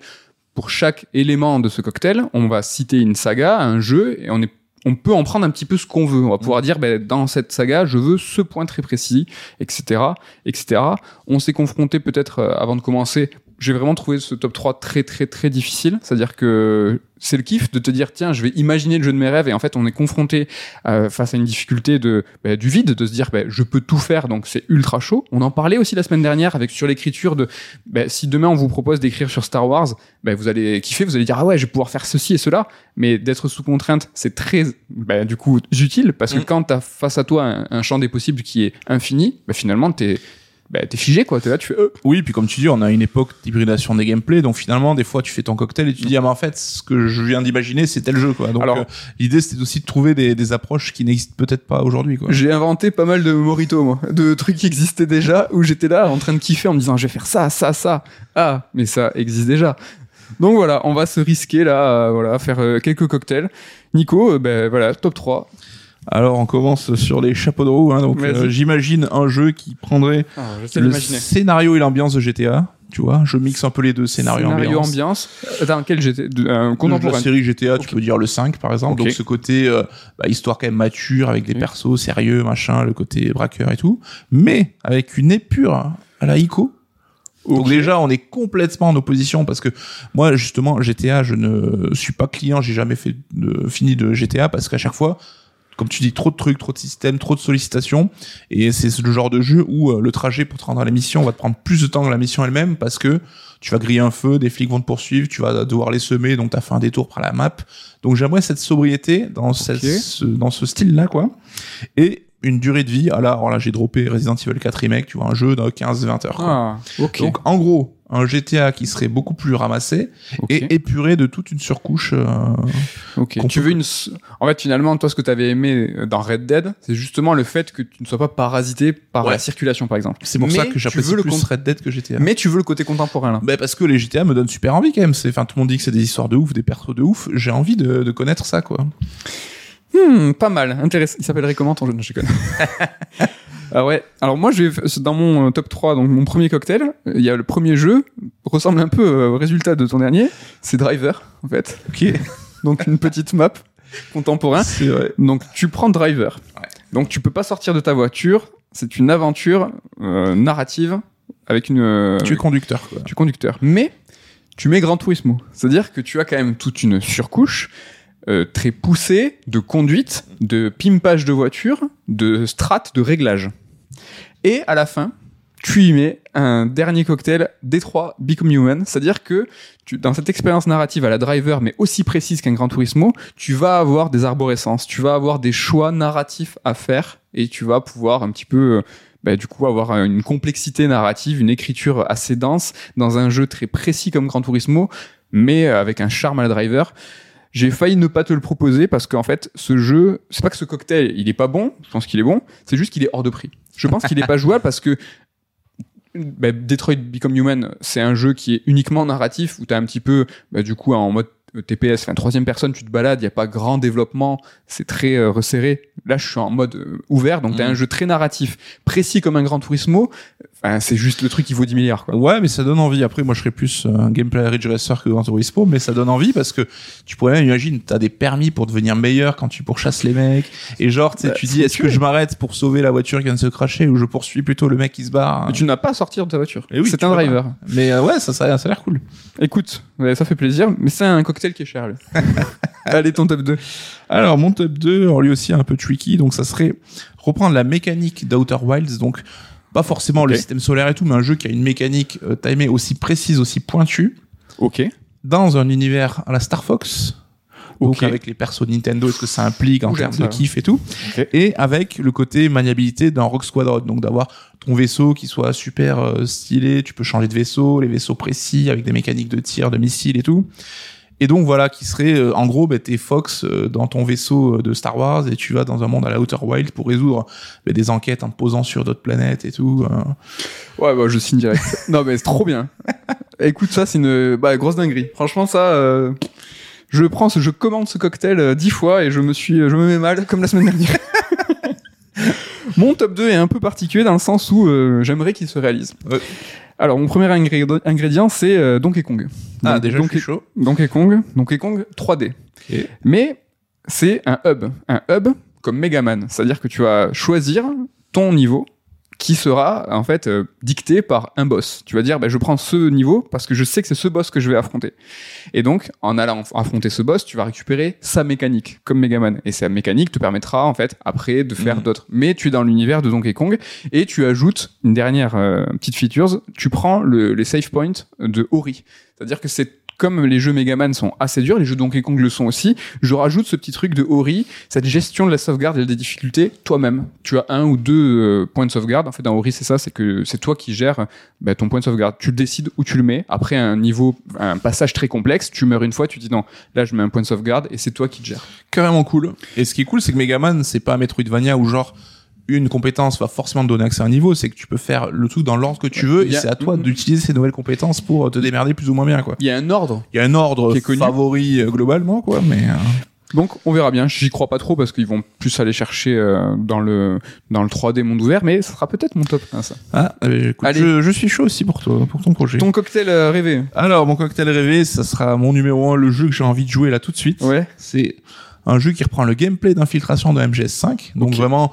pour chaque élément de ce cocktail, on va citer une saga, un jeu, et on est on peut en prendre un petit peu ce qu'on veut. On va pouvoir dire, ben, dans cette saga, je veux ce point très précis, etc., etc. On s'est confronté peut-être euh, avant de commencer j'ai vraiment trouvé ce top 3 très très très difficile. C'est-à-dire que c'est le kiff de te dire tiens je vais imaginer le jeu de mes rêves et en fait on est confronté euh, face à une difficulté de bah, du vide de se dire bah, je peux tout faire donc c'est ultra chaud. On en parlait aussi la semaine dernière avec sur l'écriture de bah, si demain on vous propose d'écrire sur Star Wars, bah, vous allez kiffer, vous allez dire ah ouais je vais pouvoir faire ceci et cela. Mais d'être sous contrainte c'est très bah, du coup utile parce que mm. quand tu as face à toi un, un, champ des possibles qui est infini, bah, finalement t'es bah, t'es figé quoi. T'es là, tu fais. Euh. Oui, puis comme tu dis, on a une époque d'hybridation des gameplays, donc finalement, des fois, tu fais ton cocktail et tu dis ah mais en fait, ce que je viens d'imaginer, c'est tel jeu quoi. Donc euh, l'idée, c'était aussi de trouver des, des approches qui n'existent peut-être pas aujourd'hui quoi. J'ai inventé pas mal de morito moi, de trucs qui existaient déjà où j'étais là en train de kiffer en me disant je vais faire ça, ça, ça. Ah, mais ça existe déjà. Donc voilà, on va se risquer là, voilà, faire euh, quelques cocktails. Nico, ben voilà, top 3. Alors on commence sur les chapeaux de roue. Hein, donc euh, j'imagine un jeu qui prendrait ah, le scénario et l'ambiance de GTA. Tu vois, je mixe un peu les deux scénarios Scénario ambiance. Euh, dans quel GTA euh, La série GTA, tu peux dire le 5 par exemple. Donc ce côté euh, bah, histoire quand même mature avec des persos sérieux, machin, le côté braqueur et tout, mais avec une épure à la ICO. Donc déjà, on est complètement en opposition parce que moi, justement, GTA, je ne suis pas client, j'ai jamais fait de, fini de GTA parce qu'à chaque fois, comme tu dis, trop de trucs, trop de systèmes, trop de sollicitations. Et c'est le genre de jeu où euh, le trajet pour te rendre à la mission va te prendre plus de temps que la mission elle-même parce que tu vas griller un feu, des flics vont te poursuivre, tu vas devoir les semer, donc tu as fait un détour par la map. Donc j'aimerais cette sobriété dans, ce, dans ce style-là, quoi. Et une durée de vie. Alors là, j'ai droppé Resident Evil 4 Remake, tu vois, un jeu de 15-20 heures. Ah, Donc en gros, un GTA qui serait beaucoup plus ramassé et épuré de toute une surcouche. Euh, ok. Tu veux une. En fait, finalement, toi, ce que tu avais aimé dans Red Dead, c'est justement le fait que tu ne sois pas parasité par la circulation, par exemple. C'est pour ça que j'apprécie plus le Red Dead que GTA. Mais tu veux le côté contemporain là. Bah parce que les GTA me donnent super envie quand même. C'est, enfin, tout le monde dit que c'est des histoires de ouf, des persos de ouf. J'ai envie de, de connaître ça, quoi. Hmm, pas mal. Intéressant. Il s'appellerait comment ton jeu? Je connais. [laughs] Ah ouais. Alors moi, j'ai dans mon euh, top 3, donc mon premier cocktail, il y a le premier jeu, ressemble un peu euh, au résultat de ton dernier, c'est Driver, en fait. Ok. [laughs] donc une petite map contemporain. C'est vrai. Donc tu prends Driver. Ouais. Donc tu peux pas sortir de ta voiture. C'est une aventure euh, narrative avec une. tu es conducteur. Quoi. Tu es conducteur. Mais tu mets Gran Turismo. C'est-à-dire que tu as quand même toute une surcouche euh, très poussée de conduite, de pimpage de voiture, de strat, de réglage. Et à la fin, tu y mets un dernier cocktail Détroit Become Human, c'est-à-dire que dans cette expérience narrative à la driver, mais aussi précise qu'un Gran Turismo, tu vas avoir des arborescences, tu vas avoir des choix narratifs à faire, et tu vas pouvoir un petit peu, euh, bah, du coup, avoir une complexité narrative, une écriture assez dense dans un jeu très précis comme Gran Turismo, mais avec un charme à la driver. J'ai failli ne pas te le proposer parce qu'en fait, ce jeu, c'est pas que ce cocktail, il est pas bon, je pense qu'il est bon, c'est juste qu'il est hors de prix. Je pense qu'il est pas jouable parce que bah, Detroit Become Human, c'est un jeu qui est uniquement narratif où tu as un petit peu, bah, du coup, en mode TPS, enfin troisième personne, tu te balades, il y a pas grand développement, c'est très euh, resserré. Là, je suis en mode euh, ouvert, donc tu as mm. un jeu très narratif, précis comme un Grand Turismo. Enfin, c'est juste le truc qui vaut 10 milliards. Quoi. Ouais, mais ça donne envie. Après, moi, je serais plus un gameplay Ridge Racer que Grand Turismo, mais ça donne envie parce que tu pourrais même imaginer, t'as des permis pour devenir meilleur quand tu pourchasses les mecs. Et genre, bah, tu dis, est-ce que je m'arrête pour sauver la voiture qui vient de se cracher ou je poursuis plutôt le mec qui se barre Mais tu n'as pas à sortir de ta voiture. oui, c'est un driver. Mais euh, ouais, ça, ça, ça a l'air cool. Écoute, ça fait plaisir, mais c'est un cocktail qui est cher. [laughs] Allez, ton top 2. Alors, mon top 2, lui aussi un peu tricky, donc ça serait reprendre la mécanique d'Outer Wilds, donc pas forcément le système solaire et tout, mais un jeu qui a une mécanique euh, timée aussi précise, aussi pointue. Ok. Dans un univers à la Star Fox. Donc avec les persos Nintendo, est-ce que ça implique en termes de kiff et tout. Et avec le côté maniabilité d'un Rock Squadron, donc d'avoir ton vaisseau qui soit super euh, stylé, tu peux changer de vaisseau, les vaisseaux précis avec des mécaniques de tir, de missiles et tout. Et donc voilà, qui serait euh, en gros, bah, t'es Fox euh, dans ton vaisseau euh, de Star Wars et tu vas dans un monde à la Outer Wild pour résoudre bah, des enquêtes en te posant sur d'autres planètes et tout. Ouais, bah je signe direct. [laughs] non mais c'est trop bien. Écoute, ça c'est une bah, grosse dinguerie. Franchement, ça, je prends, ce, je commande ce cocktail dix fois et je me suis, je me mets mal comme la semaine dernière. [laughs] Mon top 2 est un peu particulier dans le sens où euh, j'aimerais qu'il se réalise. Ouais. Alors, mon premier ingré- ingrédient, c'est euh, Donkey Kong. Ah, Donc, déjà, Donkey, je suis chaud. Donkey Kong, Donkey Kong 3D. Ok. Mais c'est un hub. Un hub comme Megaman. C'est-à-dire que tu vas choisir ton niveau qui sera en fait euh, dicté par un boss. Tu vas dire, bah, je prends ce niveau parce que je sais que c'est ce boss que je vais affronter. Et donc, en allant aff- affronter ce boss, tu vas récupérer sa mécanique, comme Megaman. Et sa mécanique te permettra en fait après de faire Mhm. d'autres. Mais tu es dans l'univers de Donkey Kong et tu ajoutes une dernière euh, petite feature. Tu prends le, les save points de Ori. C'est-à-dire que c'est comme les jeux Megaman sont assez durs, les jeux Donkey Kong le sont aussi, je rajoute ce petit truc de Ori, cette gestion de la sauvegarde et des difficultés toi-même. Tu as un ou deux euh, points de sauvegarde. En fait, dans Ori, c'est ça, c'est que c'est toi qui gères bah, ton point de sauvegarde. Tu décides où tu le mets. Après un niveau, un passage très complexe, tu meurs une fois, tu dis non, là je mets un point de sauvegarde et c'est toi qui le gères. Carrément cool. Et ce qui est cool, c'est que Megaman, c'est pas Metroidvania où genre une compétence va forcément te donner accès à un niveau, c'est que tu peux faire le tout dans l'ordre que tu veux, et a- c'est à toi d'utiliser ces nouvelles compétences pour te démerder plus ou moins bien, quoi. Il y a un ordre. Il y a un ordre Qui est connu. favori euh, globalement, quoi, mais euh, Donc on verra bien. J'y crois pas trop parce qu'ils vont plus aller chercher euh, dans le dans le 3D monde ouvert, mais ça sera peut-être mon top 1 ça. ah, euh, écoute, Allez. Je, je suis chaud aussi pour toi, pour ton projet. Ton cocktail euh, rêvé. Alors, mon cocktail rêvé, ça sera mon numéro 1, le jeu que j'ai envie de jouer là tout de suite. Ouais. C'est un jeu qui reprend le gameplay d'infiltration de MGS5. Donc vraiment,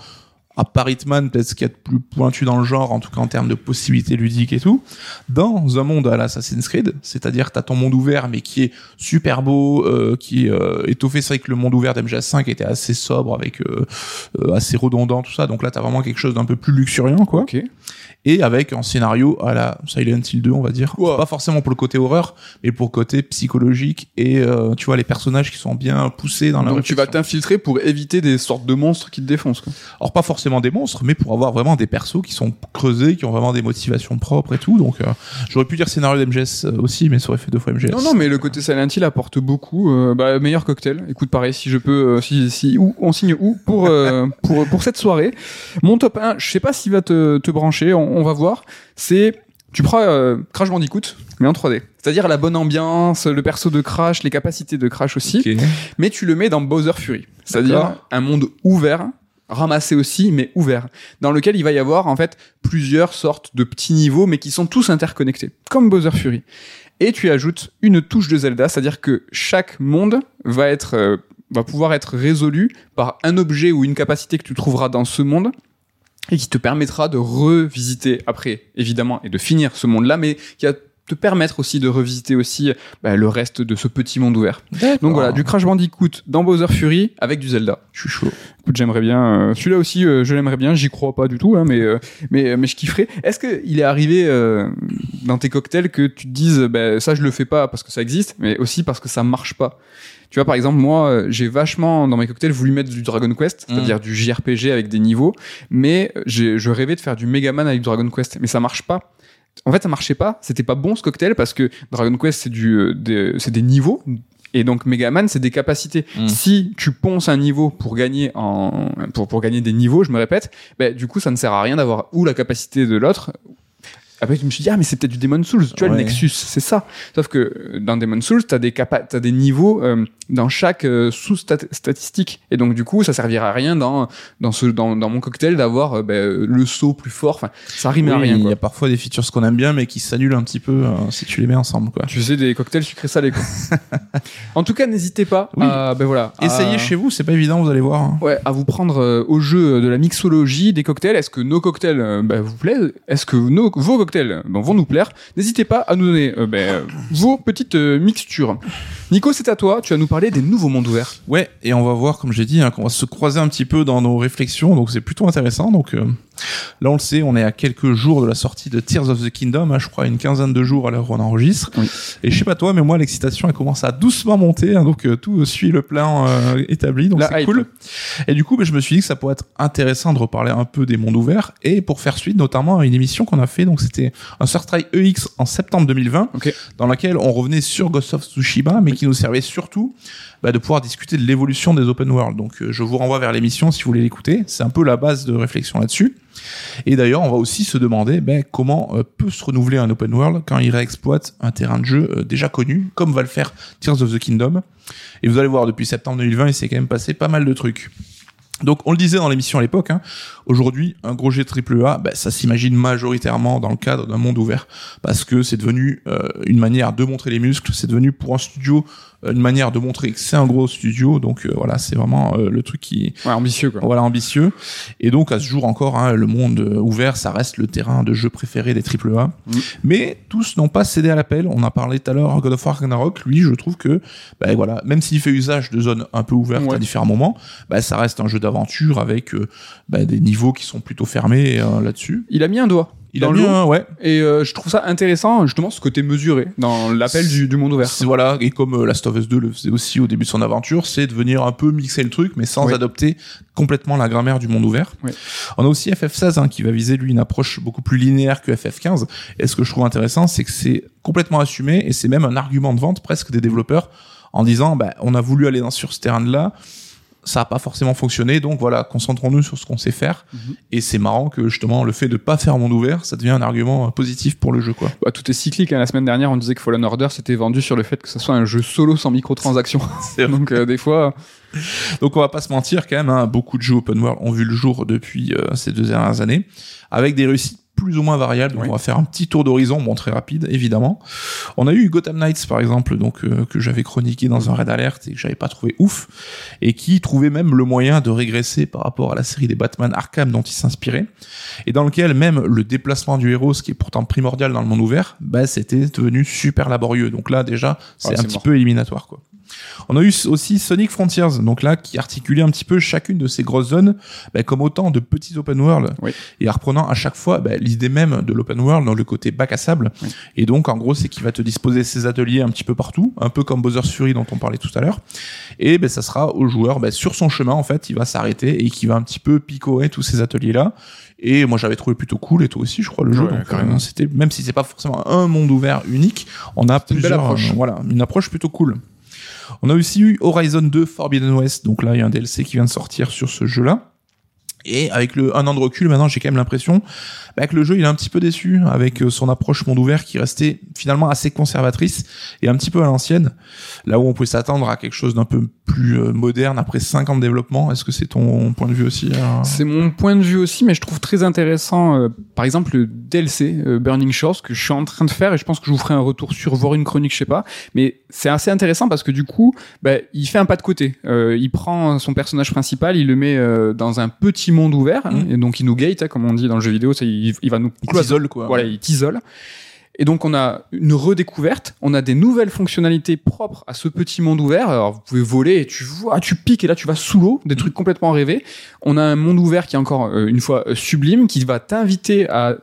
à Hitman, peut-être ce qu'il y a de plus pointu dans le genre, en tout cas en termes de possibilités ludiques et tout, dans un monde à l'Assassin's Creed, c'est-à-dire t'as ton monde ouvert mais qui est super beau, euh, qui est euh, étoffé. C'est vrai que le monde ouvert d'MGS5 était assez sobre, avec euh, euh, assez redondant, tout ça. Donc là, t'as vraiment quelque chose d'un peu plus luxuriant, quoi Ok. et avec un scénario à la Silent Hill 2 on va dire Wow. pas forcément pour le côté horreur mais pour le côté psychologique et euh, tu vois les personnages qui sont bien poussés dans la Donc tu vas t'infiltrer pour éviter des sortes de monstres qui te défoncent. Quoi. alors pas forcément des monstres mais pour avoir vraiment des persos qui sont creusés qui ont vraiment des motivations propres et tout donc euh, j'aurais pu dire scénario d'MGS euh, aussi mais ça aurait fait deux fois MGS Non, non, mais le côté Silent Hill apporte beaucoup. euh, bah, meilleur cocktail. Écoute, pareil, si je peux, si, si, où, on signe où pour, [laughs] pour, pour cette soirée. Mon top 1, je sais pas s'il va te, te brancher, on, on va voir. C'est, tu prends euh, Crash Bandicoot, mais en 3D. C'est-à-dire la bonne ambiance, le perso de Crash, les capacités de Crash aussi. Mais tu le mets dans Bowser Fury. C'est-à-dire un monde ouvert, ramassé aussi, mais ouvert, dans lequel il va y avoir en fait plusieurs sortes de petits niveaux, mais qui sont tous interconnectés, comme Bowser Fury. Et tu ajoutes une touche de Zelda, c'est-à-dire que chaque monde va être euh, va pouvoir être résolu par un objet ou une capacité que tu trouveras dans ce monde et qui te permettra de revisiter après, évidemment, et de finir ce monde-là, mais qui va te permettre aussi de revisiter aussi bah, le reste de ce petit monde ouvert. Donc voilà, du Crash Bandicoot dans Bowser Fury avec du Zelda. je suis chaud Écoute, j'aimerais bien. euh, Celui-là aussi, euh, je l'aimerais bien. J'y crois pas du tout, hein, mais euh, mais mais je kifferais. Est-ce que il est arrivé dans tes cocktails que tu te dises, bah, ça je le fais pas parce que ça existe, mais aussi parce que ça marche pas? Tu vois, par exemple, moi, j'ai vachement dans mes cocktails voulu mettre du Dragon Quest, Mm. c'est-à-dire du JRPG avec des niveaux, mais je rêvais de faire du Megaman avec du Dragon Quest, mais ça marche pas. En fait, ça marchait pas. C'était pas bon ce cocktail parce que Dragon Quest c'est du, euh, des- c'est des niveaux. Et donc Megaman, c'est des capacités. Mm. Si tu ponces un niveau pour gagner en pour, pour gagner des niveaux, je me répète, ben, du coup ça ne sert à rien d'avoir ou la capacité de l'autre. Après je me suis dit ah mais c'est peut-être du Demon Souls, tu vois le. Nexus, c'est ça. Sauf que dans Demon Souls, t'as des capa t'as des niveaux euh, dans chaque euh, sous statistique et donc du coup ça servira à rien dans dans ce dans, dans mon cocktail d'avoir euh, ben, le saut plus fort. Enfin ça rime à rien. il y a parfois des features qu'on aime bien mais qui s'annulent un petit peu si tu les mets ensemble quoi Tu sais des cocktails sucrés salés quoi. [laughs] en tout cas n'hésitez pas Oui. à ben voilà à- essayez chez vous c'est pas évident vous allez voir hein. Ouais, à vous prendre au jeu de la mixologie des cocktails. Est-ce que nos cocktails bah, vous plaisent? Est-ce que nos, vos cocktails euh, bah, vont nous plaire N'hésitez pas à nous donner euh, bah, euh, vos petites euh, mixtures. Nico, c'est à toi. Tu vas nous parler des nouveaux mondes ouverts. Ouais, et on va voir, comme j'ai dit, hein, qu'on va se croiser un petit peu dans nos réflexions, donc c'est plutôt intéressant. Donc là, on le sait, on est à quelques jours de la sortie de Tears of the Kingdom, hein, je crois une quinzaine de jours à l'heure où on enregistre. Oui. Et je sais pas toi, mais moi, l'excitation, elle commence à doucement monter, hein, donc euh, tout suit le plan euh, établi, donc c'est cool. Et du coup, ben, je me suis dit que ça pourrait être intéressant de reparler un peu des mondes ouverts, et pour faire suite notamment à une émission qu'on a fait, donc c'était un Surtry EX en septembre 2020, Ok. dans laquelle on revenait sur Ghost of Tsushima, mais qui nous servait surtout bah, de pouvoir discuter de l'évolution des open world. Donc euh, je vous renvoie vers l'émission si vous voulez l'écouter. C'est un peu la base de réflexion là-dessus. Et d'ailleurs, on va aussi se demander ben, comment euh, peut se renouveler un open world quand il réexploite un terrain de jeu euh, déjà connu, comme va le faire Tears of the Kingdom. Et vous allez voir, depuis septembre 2020, il s'est quand même passé pas mal de trucs. Donc on le disait dans l'émission à l'époque, hein, aujourd'hui un gros jeu AAA, bah, ça s'imagine majoritairement dans le cadre d'un monde ouvert, parce que c'est devenu une manière de montrer les muscles, c'est devenu pour un studio une manière de montrer que c'est un gros studio, donc euh, voilà, c'est vraiment le truc qui ouais, ambitieux quoi. Voilà ambitieux. Et donc à ce jour encore, hein, le monde ouvert, ça reste le terrain de jeu préféré des AAA. Mm. Mais tous n'ont pas cédé à l'appel. On a parlé tout à l'heure God of War Ragnarok. Lui, je trouve que, bah, voilà, même s'il fait usage de zones un peu ouvertes à différents moments, bah, ça reste un jeu aventure avec euh, bah, des niveaux qui sont plutôt fermés euh, là-dessus. Il a mis un doigt. Il a mis un, ouais. Et euh, je trouve ça intéressant, justement, ce côté mesuré dans l'appel du, du, monde ouvert. Voilà, et comme Last of Us 2 le faisait aussi au début de son aventure, c'est de venir un peu mixer le truc, mais sans adopter complètement la grammaire du monde ouvert. On a aussi FF16 hein, qui va viser, lui, une approche beaucoup plus linéaire que FF15. Et ce que je trouve intéressant, c'est que c'est complètement assumé, et c'est même un argument de vente presque des développeurs, en disant, bah, on a voulu aller dans, sur ce terrain-là, ça n'a pas forcément fonctionné. Donc voilà, concentrons-nous sur ce qu'on sait faire. Mhm. Et c'est marrant que justement le fait de pas faire monde ouvert, ça devient un argument euh, positif pour le jeu. Quoi. Bah, tout est cyclique. Hein. La semaine dernière, on disait que Fallen Order s'était vendu sur le fait que ce soit un jeu solo sans microtransactions. [laughs] donc euh, des fois. Donc on va pas se mentir quand même, hein, beaucoup de jeux open world ont vu le jour depuis euh, ces deux dernières années, avec des réussites plus ou moins variable. Donc on va faire un petit tour d'horizon, bon très rapide évidemment. On a eu Gotham Knights par exemple, donc euh, que j'avais chroniqué dans un raid alert et que j'avais pas trouvé ouf, et qui trouvait même le moyen de régresser par rapport à la série des Batman Arkham dont il s'inspirait, et dans lequel même le déplacement du héros, ce qui est pourtant primordial dans le monde ouvert, bah c'était devenu super laborieux. Donc là déjà c'est un petit peu éliminatoire quoi. On a eu aussi Sonic Frontiers, donc là qui articulait un petit peu chacune de ces grosses zones bah, comme autant de petits open world et en reprenant à chaque fois bah, l'idée même de l'open world dans le côté bac à sable. Et donc en gros c'est qu'il va te disposer ses ateliers un petit peu partout, un peu comme Bowser's Fury dont on parlait tout à l'heure. Et ben ça sera au joueur sur son chemin en fait, il va s'arrêter et qui va un petit peu picorer tous ces ateliers là. Et moi j'avais trouvé plutôt cool et toi aussi je crois le jeu. donc euh, c'était même si c'est pas forcément un monde ouvert unique, on a plusieurs, euh, voilà une approche plutôt cool. On a aussi eu Horizon 2 Forbidden West, donc là il y a un DLC qui vient de sortir sur ce jeu-là. Et avec le un an de recul, maintenant, j'ai quand même l'impression bah, que le jeu il est un petit peu déçu avec euh, son approche monde ouvert qui restait finalement assez conservatrice et un petit peu à l'ancienne. Là où on pouvait s'attendre à quelque chose d'un peu plus euh, moderne après 5 ans de développement. Est-ce que c'est ton point de vue aussi euh C'est mon point de vue aussi, mais je trouve très intéressant, par exemple, le DLC Burning Shores que je suis en train de faire et je pense que je vous ferai un retour sur voir une chronique, je sais pas. Mais c'est assez intéressant parce que du coup, bah, il fait un pas de côté. il prend son personnage principal, il le met dans un petit monde ouvert, hein, mmh. et donc il nous gate, hein, comme on dit dans le jeu vidéo, il, il va nous il quoi. Voilà, il t'isole. Et donc on a une redécouverte, on a des nouvelles fonctionnalités propres à ce petit monde ouvert. Alors vous pouvez voler et tu vois, tu piques et là tu vas sous l'eau, des trucs complètement rêvés. On a un monde ouvert qui est encore euh, une fois euh, sublime, qui va t'inviter à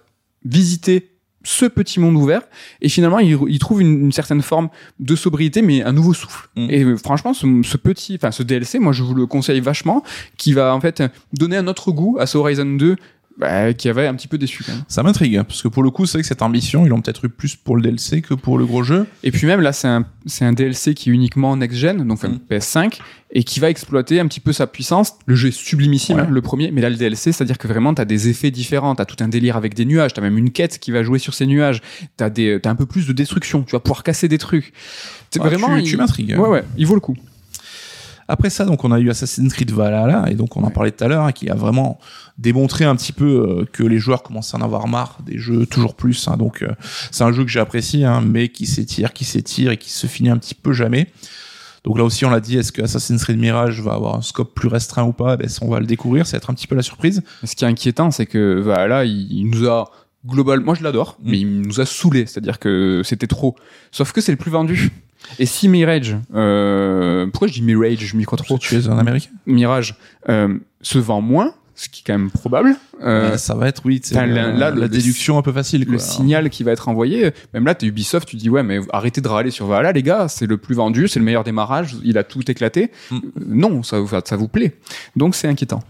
visiter ce petit monde ouvert et finalement il, trouve une, certaine forme de sobriété mais un nouveau souffle mm. et euh, franchement ce, petit enfin ce DLC moi je vous le conseille vachement qui va en fait donner un autre goût à ce Horizon 2 bah, qui avait un petit peu déçu quand même. Ça m'intrigue, hein, parce que pour le coup, c'est vrai que cette ambition, ils l'ont peut-être eu plus pour le DLC que pour le gros jeu. Et puis même là, c'est un, un DLC qui est uniquement next-gen, donc mm. PS5, et qui va exploiter un petit peu sa puissance. Le jeu est sublimissime, hein, le premier, mais là, le DLC, c'est-à-dire que vraiment, t'as des effets différents, t'as tout un délire avec des nuages, t'as même une quête qui va jouer sur ces nuages, t'as des, t'as un peu plus de destruction, tu vas pouvoir casser des trucs. C'est vraiment, tu, tu m'intrigues. Ouais, ouais, il vaut le coup. Après ça, donc on a eu Assassin's Creed Valhalla et donc on en parlait tout à l'heure, hein, qui a vraiment démontré un petit peu euh, que les joueurs commencent à en avoir marre des jeux toujours plus. Hein, donc euh, c'est un jeu que j'apprécie, hein, mais qui s'étire, qui s'étire et qui se finit un petit peu jamais. Donc là aussi, on l'a dit, est-ce que Assassin's Creed Mirage va avoir un scope plus restreint ou pas? Ben, On va le découvrir, ça va être un petit peu la surprise. Ce qui est inquiétant, c'est que Valhalla, il, nous a global, moi je l'adore, mm. mais il nous a saoulé, c'est-à-dire que c'était trop. Sauf que c'est le plus vendu. Et si Mirage, euh, pourquoi je dis Mirage, je m'y crois trop. Tu es un américain. Mirage euh, se vend moins, ce qui est quand même probable. Euh, ça va être oui, c'est la, la, déduction un peu facile. Le signal qui va être envoyé, même là, t'es Ubisoft, tu dis ouais, mais arrêtez de râler sur voilà les gars, c'est le plus vendu, c'est le meilleur démarrage, il a tout éclaté. Mm. Euh, non, ça, ça vous plaît, donc c'est inquiétant.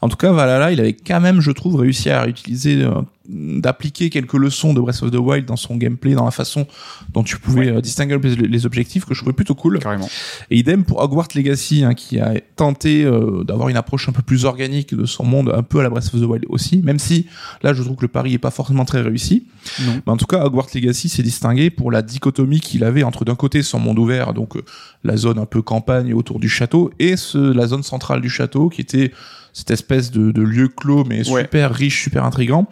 En tout cas, Valhalla, il avait quand même, je trouve, réussi à utiliser euh, d'appliquer quelques leçons de Breath of the Wild dans son gameplay, dans la façon dont tu pouvais euh, distinguer les, les objectifs, que je trouvais plutôt cool. Carrément. Et idem pour Hogwarts Legacy, hein, qui a tenté euh, d'avoir une approche un peu plus organique de son monde, un peu à la Breath of the Wild aussi, même si là je trouve que le pari est pas forcément très réussi. Non. Mais en tout cas, Hogwarts Legacy s'est distingué pour la dichotomie qu'il avait entre d'un côté son monde ouvert, donc euh, la zone un peu campagne autour du château, et ce, la zone centrale du château qui était cette espèce de, de lieu clos mais Ouais. super riche, super intrigant.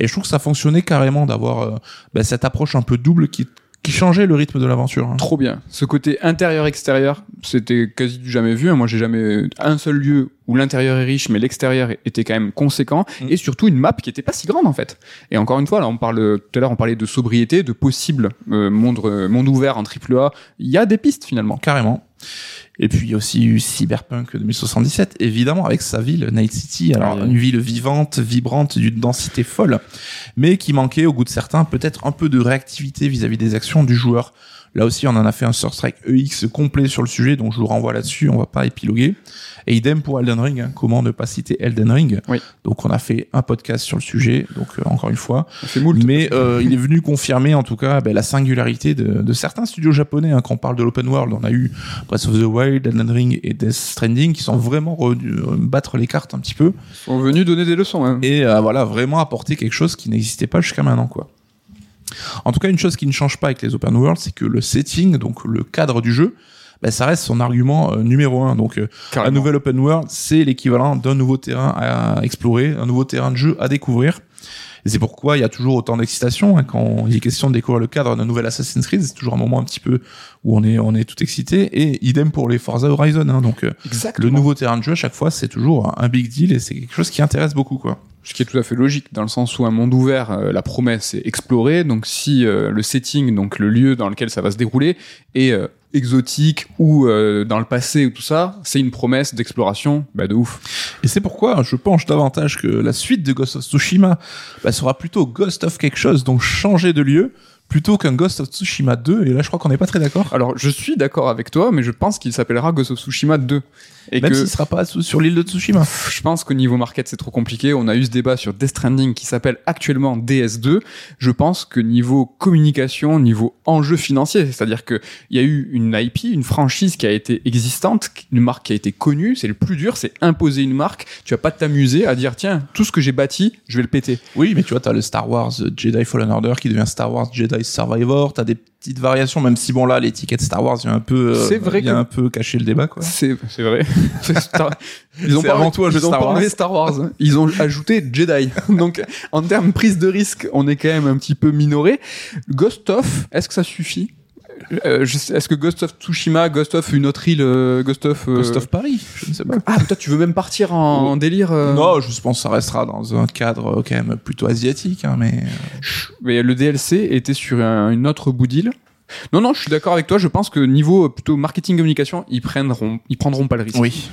Et je trouve que ça fonctionnait carrément d'avoir euh, bah, cette approche un peu double qui, qui changeait le rythme de l'aventure. hein. Trop bien. Ce côté intérieur-extérieur, c'était quasi du jamais vu. hein. Moi, j'ai jamais un seul lieu où l'intérieur est riche, mais l'extérieur était quand même conséquent, Mm. et surtout une map qui était pas si grande en fait. Et encore une fois, là, on parle tout à l'heure, on parlait de sobriété, de possible euh, monde euh, monde ouvert en triple A. Il y a des pistes finalement. Carrément. Et puis il y a aussi eu Cyberpunk 2077, évidemment, avec sa ville, Night City. Alors, Ah, ouais. une ville vivante, vibrante, d'une densité folle, mais qui manquait, au goût de certains, peut-être un peu de réactivité vis-à-vis des actions du joueur. Là aussi, on en a fait un Star Strike EX complet sur le sujet, donc je vous renvoie là-dessus, on va pas épiloguer. Et idem pour Elden Ring, hein. comment ne pas citer Elden Ring Oui. Donc on a fait un podcast sur le sujet, donc euh, encore une fois. Moult. Mais euh, il est venu confirmer en tout cas ben, la singularité de, de certains studios japonais. Hein, quand on parle de l'open world, on a eu Breath of the Wild, Elden Ring et Death Stranding qui sont vraiment euh, battre les cartes un petit peu Ils sont venus donner des leçons. hein. et euh, voilà vraiment apporter quelque chose qui n'existait pas jusqu'à maintenant quoi. En tout cas, une chose qui ne change pas avec les open world, c'est que le setting, donc le cadre du jeu, ben, ça reste son argument euh, numéro un. Donc, euh, un nouvel open world, c'est l'équivalent d'un nouveau terrain à explorer, un nouveau terrain de jeu à découvrir. Et c'est pourquoi il y a toujours autant d'excitation hein, quand il est question de découvrir le cadre d'un nouvel Assassin's Creed. C'est toujours un moment un petit peu où on est on est tout excité. Et idem pour les Forza Horizon. Hein, donc euh, Exactement. le nouveau terrain de jeu à chaque fois c'est toujours un big deal et c'est quelque chose qui intéresse beaucoup quoi. Ce qui est tout à fait logique, dans le sens où un monde ouvert, euh, la promesse c'est explorer. Donc si euh, le setting, donc le lieu dans lequel ça va se dérouler, est euh, exotique ou dans le passé ou tout ça, c'est une promesse d'exploration, bah de ouf. Et c'est pourquoi je penche davantage que la suite de Ghost of Tsushima bah, sera plutôt Ghost of quelque chose, donc changer de lieu, plutôt qu'un Ghost of Tsushima 2. Et là, je crois qu'on n'est pas très d'accord. Alors je suis d'accord avec toi, mais je pense qu'il s'appellera Ghost of Tsushima 2. Et Même que s'il sera pas sur l'île de Tsushima. je pense qu'au niveau market c'est trop compliqué. On a eu ce débat sur Death Stranding qui s'appelle actuellement DS2. Je pense que niveau communication, niveau enjeu financier, c'est-à-dire que il y a eu une IP, une franchise qui a été existante, une marque qui a été connue. C'est le plus dur, c'est imposer une marque. Tu vas pas t'amuser à dire tiens tout ce que j'ai bâti, je vais le péter. Oui, mais tu vois, t'as le Star Wars Jedi Fallen Order qui devient Star Wars Jedi Survivor. T'as des petites variations, même si bon là, l'étiquette Star Wars vient un peu, euh, C'est vrai vient que- un peu cacher le débat, quoi. C'est c'est vrai. [laughs] Star- Ils ont pas avant Star Wars. enlevé Star Wars. hein. Ils ont ajouté Jedi. [laughs] Donc en termes prise de risque, on est quand même un petit peu minoré. Ghost of, est-ce que ça suffit? Euh, Est-ce que Ghost of Tsushima, Ghost of une autre île, euh, Ghost of euh, Ghost of Paris, je ne sais pas. Ah, toi tu veux même partir en, en délire euh, Non, je pense que ça restera dans un cadre quand même plutôt asiatique, hein, mais Chut, Mais le DLC était sur un- une autre bout d'île. Non, non, je suis d'accord avec toi. Je pense que niveau euh, plutôt marketing communication, ils prendront, ils prendront pas le risque. Oui.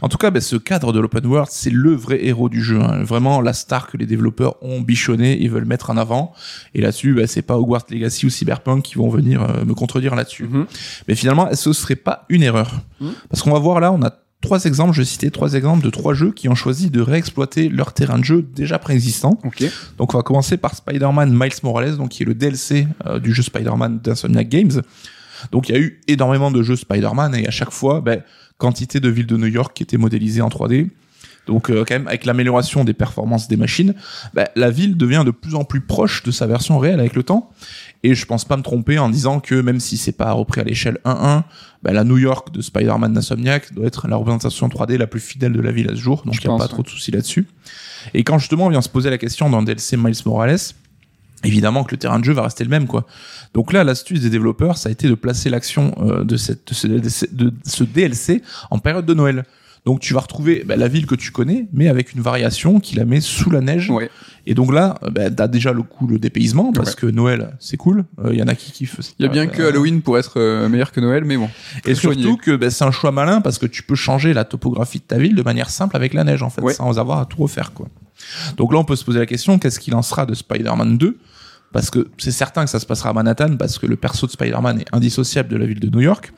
En tout cas, ben, ce cadre de l'open world, c'est le vrai héros du jeu. hein. Vraiment la star que les développeurs ont bichonné et veulent mettre en avant. Et là-dessus, ben, c'est pas Hogwarts Legacy ou Cyberpunk qui vont venir euh, me contredire là-dessus. Mhm. Mais finalement, ce serait pas une erreur. Mhm. Parce qu'on va voir là, on a trois exemples, je citer trois exemples de trois jeux qui ont choisi de réexploiter leur terrain de jeu déjà préexistant. Ok. Donc on va commencer par Spider-Man Miles Morales, donc qui est le DLC euh, du jeu Spider-Man d'Insomniac Games. Donc il y a eu énormément de jeux Spider-Man et à chaque fois, ben, quantité de villes de New York qui étaient modélisées en 3D. Donc euh, quand même avec l'amélioration des performances des machines, ben, la ville devient de plus en plus proche de sa version réelle avec le temps. Et je pense pas me tromper en disant que même si c'est pas repris à l'échelle 1-1, ben, la New York de Spider-Man d'Insomniac doit être la représentation 3D la plus fidèle de la ville à ce jour. Donc il n'y a pense, pas trop de soucis là-dessus. Et quand justement on vient se poser la question dans le DLC Miles Morales, évidemment que le terrain de jeu va rester le même quoi. Donc là l'astuce des développeurs ça a été de placer l'action euh, de cette de ce, DLC de ce DLC en période de Noël. Donc tu vas retrouver bah, la ville que tu connais mais avec une variation qui la met sous la neige. Ouais. Et donc là euh, bah, t'as déjà le coup le dépaysement parce Ouais. que Noël c'est cool, il y en a qui kiffent. Il y a bien que Euh, Halloween pour être euh, meilleur que Noël, mais bon. et soigner. surtout que bah, c'est un choix malin parce que tu peux changer la topographie de ta ville de manière simple avec la neige en fait, Ouais. sans avoir à tout refaire quoi. Donc là on peut se poser la question qu'est-ce qu'il en sera de Spider-Man 2 parce que c'est certain que ça se passera à Manhattan parce que le perso de Spider-Man est indissociable de la ville de New York.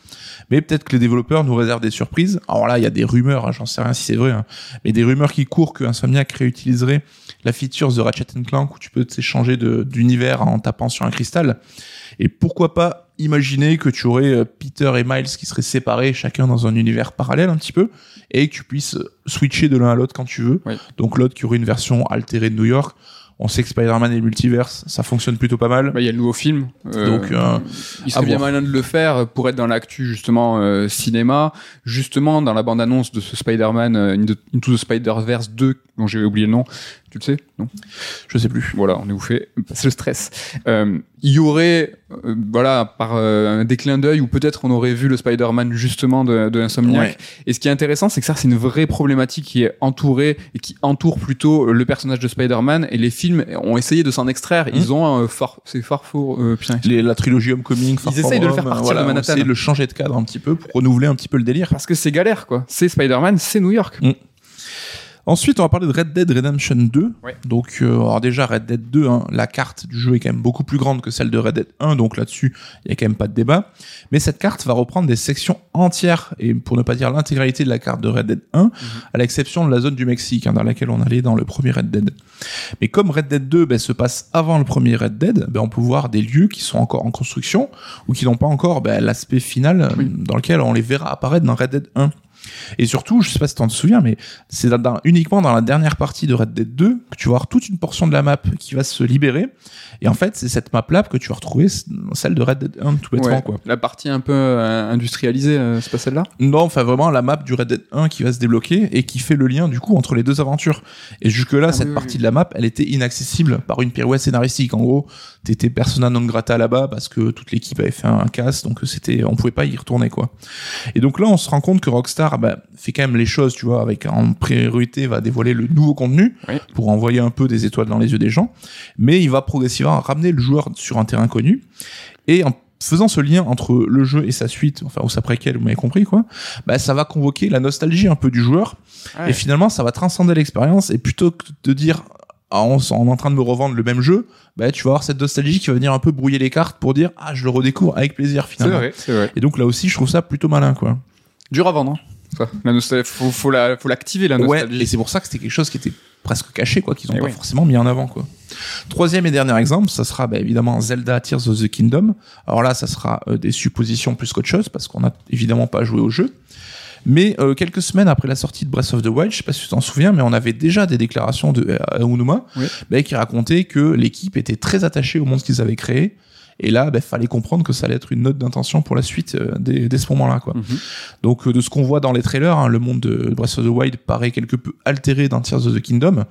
Mais peut-être que les développeurs nous réservent des surprises. Alors là, il y a des rumeurs, hein, j'en sais rien si c'est vrai, hein, mais des rumeurs qui courent que Insomniac réutiliserait la feature de Ratchet Clank où tu peux t'échanger d'univers en tapant sur un cristal. Et pourquoi pas imaginer que tu aurais euh, Peter et Miles qui seraient séparés chacun dans un univers parallèle un petit peu et que tu puisses switcher de l'un à l'autre quand tu veux. Oui. Donc l'autre qui aurait une version altérée de New York. On sait que Spider-Man et le multiverse, ça fonctionne plutôt pas mal. Bah, il y a le nouveau film. euh, Donc, euh, il serait bien voir. malin de le faire pour être dans l'actu justement euh, cinéma, justement dans la bande-annonce de ce Spider-Man euh, Into Into the Spider-Verse 2 dont j'ai oublié le nom. Tu le sais Non? Je sais plus. Voilà, on est bouffé. C'est le stress. Euh, il y aurait, euh, voilà, par euh, un déclin d'œil, ou peut-être on aurait vu le Spider-Man justement de, de Insomniac. Ouais. Et ce qui est intéressant, c'est que ça, c'est une vraie problématique qui est entourée et qui entoure plutôt le personnage de Spider-Man. Et les films ont essayé de s'en extraire. Ils ont, euh, far, c'est far for, euh, Les- la trilogie Homecoming, Far Ils essayent de le faire partir voilà, de on Manhattan. essaie de le changer de cadre un petit peu pour renouveler un petit peu le délire. parce que c'est galère, quoi. C'est Spider-Man, c'est New York. Ensuite, on va parler de Red Dead Redemption 2. Ouais. Donc, euh, alors déjà, Red Dead 2, hein, la carte du jeu est quand même beaucoup plus grande que celle de Red Dead 1, donc là-dessus, il y a quand même pas de débat. Mais cette carte va reprendre des sections entières, et pour ne pas dire l'intégralité de la carte de Red Dead 1, à l'exception de la zone du Mexique, hein, dans laquelle on allait dans le premier Red Dead. Mais comme Red Dead 2 ben, se passe avant le premier Red Dead, ben, on peut voir des lieux qui sont encore en construction, ou qui n'ont pas encore ben, l'aspect final dans lequel on les verra apparaître dans Red Dead 1. Et surtout, je sais pas si tu te souviens, mais c'est uniquement dans la dernière partie de Red Dead 2 que tu vas avoir toute une portion de la map qui va se libérer. Et en fait, c'est cette map-là que tu vas retrouver celle de Red Dead 1, tout bêtement, Ouais. quoi. La partie un peu euh, industrialisée, euh, c'est pas celle-là? Non, enfin vraiment la map du Red Dead 1 qui va se débloquer et qui fait le lien du coup entre les deux aventures. Et jusque-là, Ah cette oui, partie oui. de la map, elle était inaccessible par une pirouette scénaristique. En gros, t'étais persona non grata là-bas parce que toute l'équipe avait fait un casse, donc c'était, on pouvait pas y retourner quoi. Et donc là, on se rend compte que Rockstar bah, fait quand même les choses, tu vois, avec en priorité va dévoiler le nouveau contenu Oui. pour envoyer un peu des étoiles dans les yeux des gens, mais il va progressivement ramener le joueur sur un terrain connu et en faisant ce lien entre le jeu et sa suite, enfin ou sa préquelle, vous m'avez compris quoi, bah ça va convoquer la nostalgie un peu du joueur Ouais. et finalement ça va transcender l'expérience et plutôt que de dire ah, on est en train de me revendre le même jeu, bah tu vas avoir cette nostalgie qui va venir un peu brouiller les cartes pour dire ah je le redécouvre avec plaisir C'est finalement. vrai, c'est vrai. Et donc là aussi je trouve ça plutôt malin quoi. Dur à vendre. hein. Ça, la nostalgie, faut, faut la, faut l'activer la Ouais, nostalgie. et c'est pour ça que c'était quelque chose qui était presque caché, quoi, qu'ils ont Eh pas oui. forcément mis en avant, quoi. Troisième et dernier exemple, ça sera bah, évidemment Zelda Tears of the Kingdom. Alors là, ça sera euh, des suppositions plus qu'autre chose, parce qu'on n'a évidemment pas joué au jeu. Mais euh, quelques semaines après la sortie de Breath of the Wild, je sais pas si tu t'en souviens, mais on avait déjà des déclarations de euh, Aonuma Oui. bah, qui racontaient que l'équipe était très attachée au monde qu'ils avaient créé. Et là, bah, fallait comprendre que ça allait être une note d'intention pour la suite euh, dès, dès ce moment-là, quoi. Mhm. Donc euh, de ce qu'on voit dans les trailers, hein, le monde de Breath of the Wild paraît quelque peu altéré dans Tears of the Kingdom.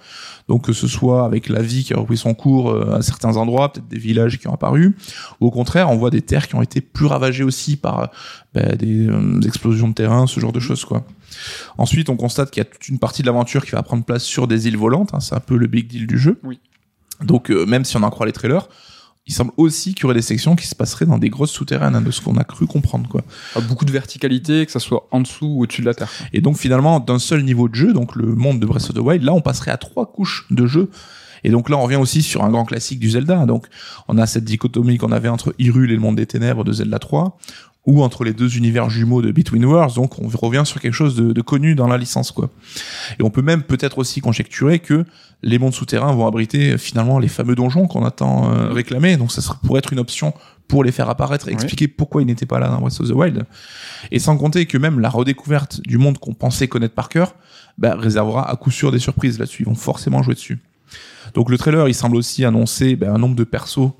Donc que ce soit avec la vie qui a repris son cours euh, à certains endroits, peut-être des villages qui ont apparu, ou au contraire, on voit des terres qui ont été plus ravagées aussi par bah, des euh, explosions de terrain, ce genre de choses quoi. Ensuite, on constate qu'il y a toute une partie de l'aventure qui va prendre place sur des îles volantes. hein, c'est un peu le big deal du jeu. Oui. Donc euh, même si on en croit les trailers, il semble aussi qu'il y aurait des sections qui se passeraient dans des grosses souterraines, hein, de ce qu'on a cru comprendre quoi. Ah, Beaucoup de verticalité, que ça soit en dessous ou au-dessus de la terre. Et donc finalement, d'un seul niveau de jeu, donc le monde de Breath of the Wild, là on passerait à trois couches de jeu. Et donc là on revient aussi sur un grand classique du Zelda. Donc on a cette dichotomie qu'on avait entre Hyrule et le monde des ténèbres de Zelda 3, ou entre les deux univers jumeaux de Between Worlds. Donc on revient sur quelque chose de, de connu dans la licence quoi. Et on peut même peut-être aussi conjecturer que les mondes souterrains vont abriter euh, finalement les fameux donjons qu'on attend euh, réclamer. Donc ça serait, pourrait être une option pour les faire apparaître et expliquer pourquoi ils n'étaient pas là dans Breath of the Wild. Et sans compter que même la redécouverte du monde qu'on pensait connaître par cœur, bah, réservera à coup sûr des surprises là-dessus. Ils vont forcément jouer dessus. Donc le trailer, il semble aussi annoncer bah, un nombre de persos,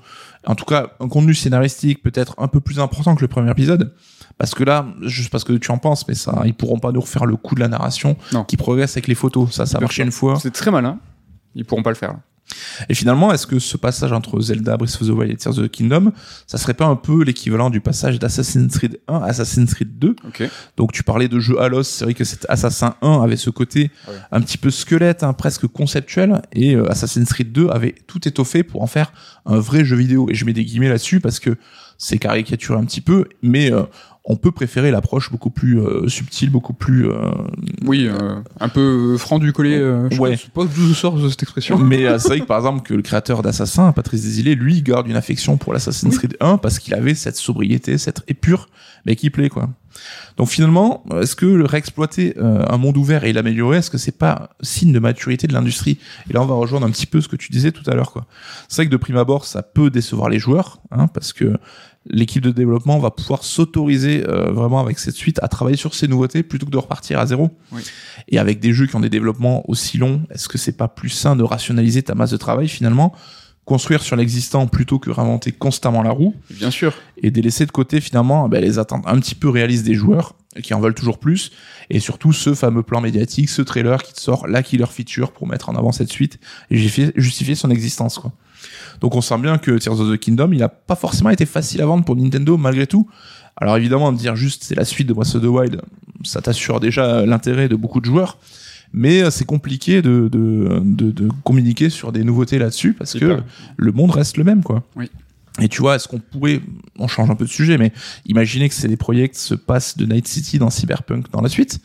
en tout cas un contenu scénaristique peut-être un peu plus important que le premier épisode. Parce que là, je sais pas ce que tu en penses, mais ça, ils pourront pas nous refaire le coup de la narration Non. qui progresse avec les photos. Ça, ça a marché une fois. C'est très malin. Ils pourront pas le faire. là. Et finalement, est-ce que ce passage entre Zelda, Breath of the Wild et Tears of the Kingdom, ça serait pas un peu l'équivalent du passage d'Assassin's Creed 1 à Assassin's Creed 2 Ok. Donc tu parlais de jeu Halos, c'est vrai que cet Assassin 1 avait ce côté Ouais. un petit peu squelette, hein, presque conceptuel, et euh, Assassin's Creed 2 avait tout étoffé pour en faire un vrai jeu vidéo. Et je mets des guillemets là-dessus parce que c'est caricaturé un petit peu, mais euh, on peut préférer l'approche beaucoup plus euh, subtile, beaucoup plus. euh, Oui, euh, un peu franc du collier. Euh, je Ouais. pas d'où sort cette expression. [laughs] Mais euh, c'est vrai que par exemple que le créateur d'Assassin, Patrice Desilets, lui, garde une affection pour l'Assassin's Creed 1 parce qu'il avait cette sobriété, cette épure, mais qui plaît quoi. Donc finalement, est-ce que le réexploiter euh, un monde ouvert et l'améliorer, est-ce que c'est pas signe de maturité de l'industrie? Et là, on va rejoindre un petit peu ce que tu disais tout à l'heure quoi. C'est vrai que de prime abord, ça peut décevoir les joueurs, hein, parce que l'équipe de développement va pouvoir s'autoriser euh, vraiment avec cette suite à travailler sur ces nouveautés plutôt que de repartir à zéro. Oui. Et avec des jeux qui ont des développements aussi longs, est-ce que c'est pas plus sain de rationaliser ta masse de travail finalement, construire sur l'existant plutôt que réinventer constamment la roue? Bien sûr. et délaisser de côté finalement ben, les attentes un petit peu réalistes des joueurs qui en veulent toujours plus et surtout ce fameux plan médiatique, ce trailer qui te sort la killer feature pour mettre en avant cette suite et justifier, justifier son existence quoi. Donc on sent bien que Tears of the Kingdom, il a pas forcément été facile à vendre pour Nintendo malgré tout. Alors évidemment, de dire juste c'est la suite de Breath of the Wild, ça t'assure déjà l'intérêt de beaucoup de joueurs, mais euh, c'est compliqué de, de, de, de communiquer sur des nouveautés là-dessus parce que le monde reste le même quoi. Oui. Et tu vois, est-ce qu'on pourrait, on change un peu de sujet, mais imaginer que ces des projets se passent de Night City dans Cyberpunk dans la suite,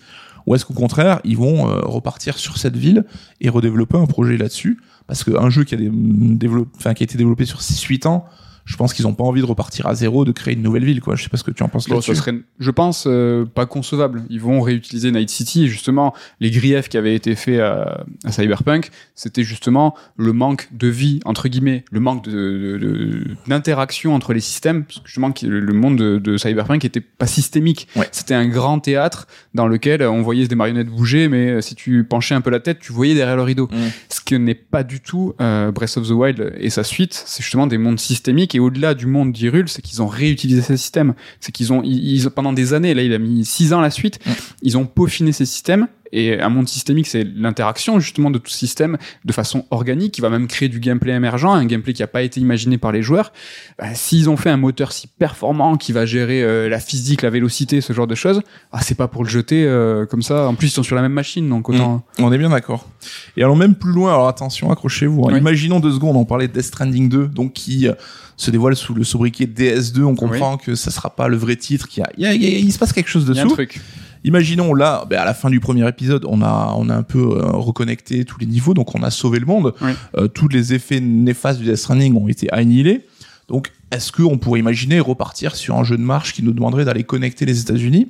ou est-ce qu'au contraire, ils vont euh, repartir sur cette ville et redévelopper un projet là-dessus Parce qu'un jeu qui a, qui a été développé sur 6-8 ans, je pense qu'ils ont pas envie de repartir à zéro, de créer une nouvelle ville, quoi. Je sais pas ce que tu en penses Bon, là-dessus. ça serait, je pense, euh, pas concevable. Ils vont réutiliser Night City. Et justement, les griefs qui avaient été faits à, à Cyberpunk, c'était justement le manque de vie, entre guillemets, le manque de, de- de- d'interaction entre les systèmes. Parce que justement, qui- le le monde de, Cyberpunk était pas systémique. Ouais. C'était un grand théâtre dans lequel on voyait des marionnettes bouger, mais euh, si tu penchais un peu la tête, tu voyais derrière le rideau. Mm. Ce que n'est pas du tout euh, Breath of the Wild et sa suite, c'est justement des mondes systémiques et au-delà du monde d'Hyrule, c'est qu'ils ont réutilisé ces systèmes. C'est qu'ils ont, ils, ils- pendant des années, là il a mis six ans la suite, ils ont peaufiné ces systèmes et un monde systémique, c'est l'interaction justement de tout système de façon organique, qui va même créer du gameplay émergent, un gameplay qui n'a pas été imaginé par les joueurs. Bah, S'ils ont fait un moteur si performant qui va gérer euh, la physique, la vélocité, ce genre de choses, ah, c'est pas pour le jeter euh, comme ça. En plus, ils sont sur la même machine, donc autant. On est bien d'accord. Et allons même plus loin, alors attention, accrochez-vous. hein. Oui. Imaginons deux secondes, on parlait de Death Stranding 2, donc qui euh, se dévoile sous le sobriquet DS2, on comprend que ça sera pas le vrai titre, qu'il y a, il y a- il se passe quelque chose Il y a un dessous. truc. Imaginons là, ben, à la fin du premier épisode, on a, on a un peu euh, reconnecté tous les niveaux, donc on a sauvé le monde. Oui. Euh, tous les effets néfastes du Death Stranding ont été annihilés. Donc, est-ce qu'on pourrait imaginer repartir sur un jeu de marche qui nous demanderait d'aller connecter les États-Unis?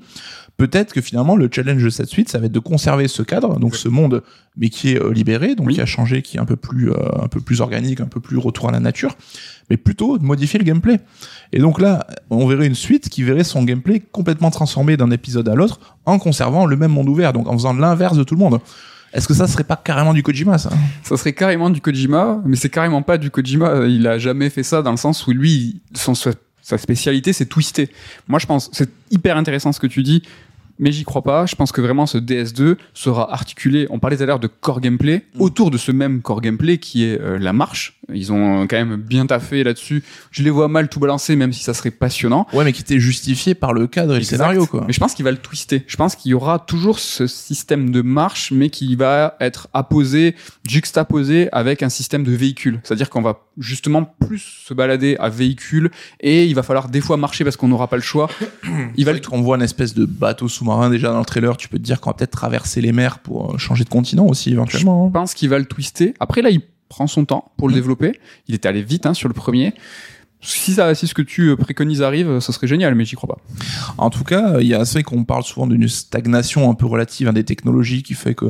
Peut-être que finalement le challenge de cette suite, ça va être de conserver ce cadre, donc ce monde, mais qui est euh, libéré, donc Oui. qui a changé, qui est un peu plus, euh, un peu plus organique, un peu plus retour à la nature, mais plutôt de modifier le gameplay. Et donc là, on verrait une suite qui verrait son gameplay complètement transformé d'un épisode à l'autre en conservant le même monde ouvert, donc en faisant l'inverse de tout le monde. Est-ce que ça serait pas carrément du Kojima, ça? Ça serait carrément du Kojima, mais c'est carrément pas du Kojima. Il a jamais fait ça dans le sens où lui, sa spécialité, c'est twister. Moi, je pense, c'est hyper intéressant ce que tu dis, mais j'y crois pas. Je pense que vraiment ce DS2 sera articulé. On parlait tout à l'heure de core gameplay Mm. autour de ce même core gameplay qui est euh, la marche. Ils ont quand même bien taffé là-dessus. Je les vois mal tout balancer, même si ça serait passionnant. Ouais, mais qui était justifié par le cadre et le Exact. scénario, quoi. Mais je pense qu'il va le twister. Je pense qu'il y aura toujours ce système de marche, mais qui va être apposé, juxtaposé avec un système de véhicule. C'est-à-dire qu'on va justement plus se balader à véhicule et il va falloir des fois marcher parce qu'on n'aura pas le choix. [coughs] Il va le Quand on voit une espèce de bateau sous-marin déjà dans le trailer, tu peux te dire qu'on va peut-être traverser les mers pour euh, changer de continent aussi éventuellement. Je pense qu'il va le twister. Après, là, il prend son temps pour le Mhm. développer. Il est allé vite hein, sur le premier. Si, ça, si ce que tu euh, préconises arrive, ça serait génial, mais j'y crois pas. En tout cas, il y a c'est vrai qu'on parle souvent d'une stagnation un peu relative hein, des technologies qui fait que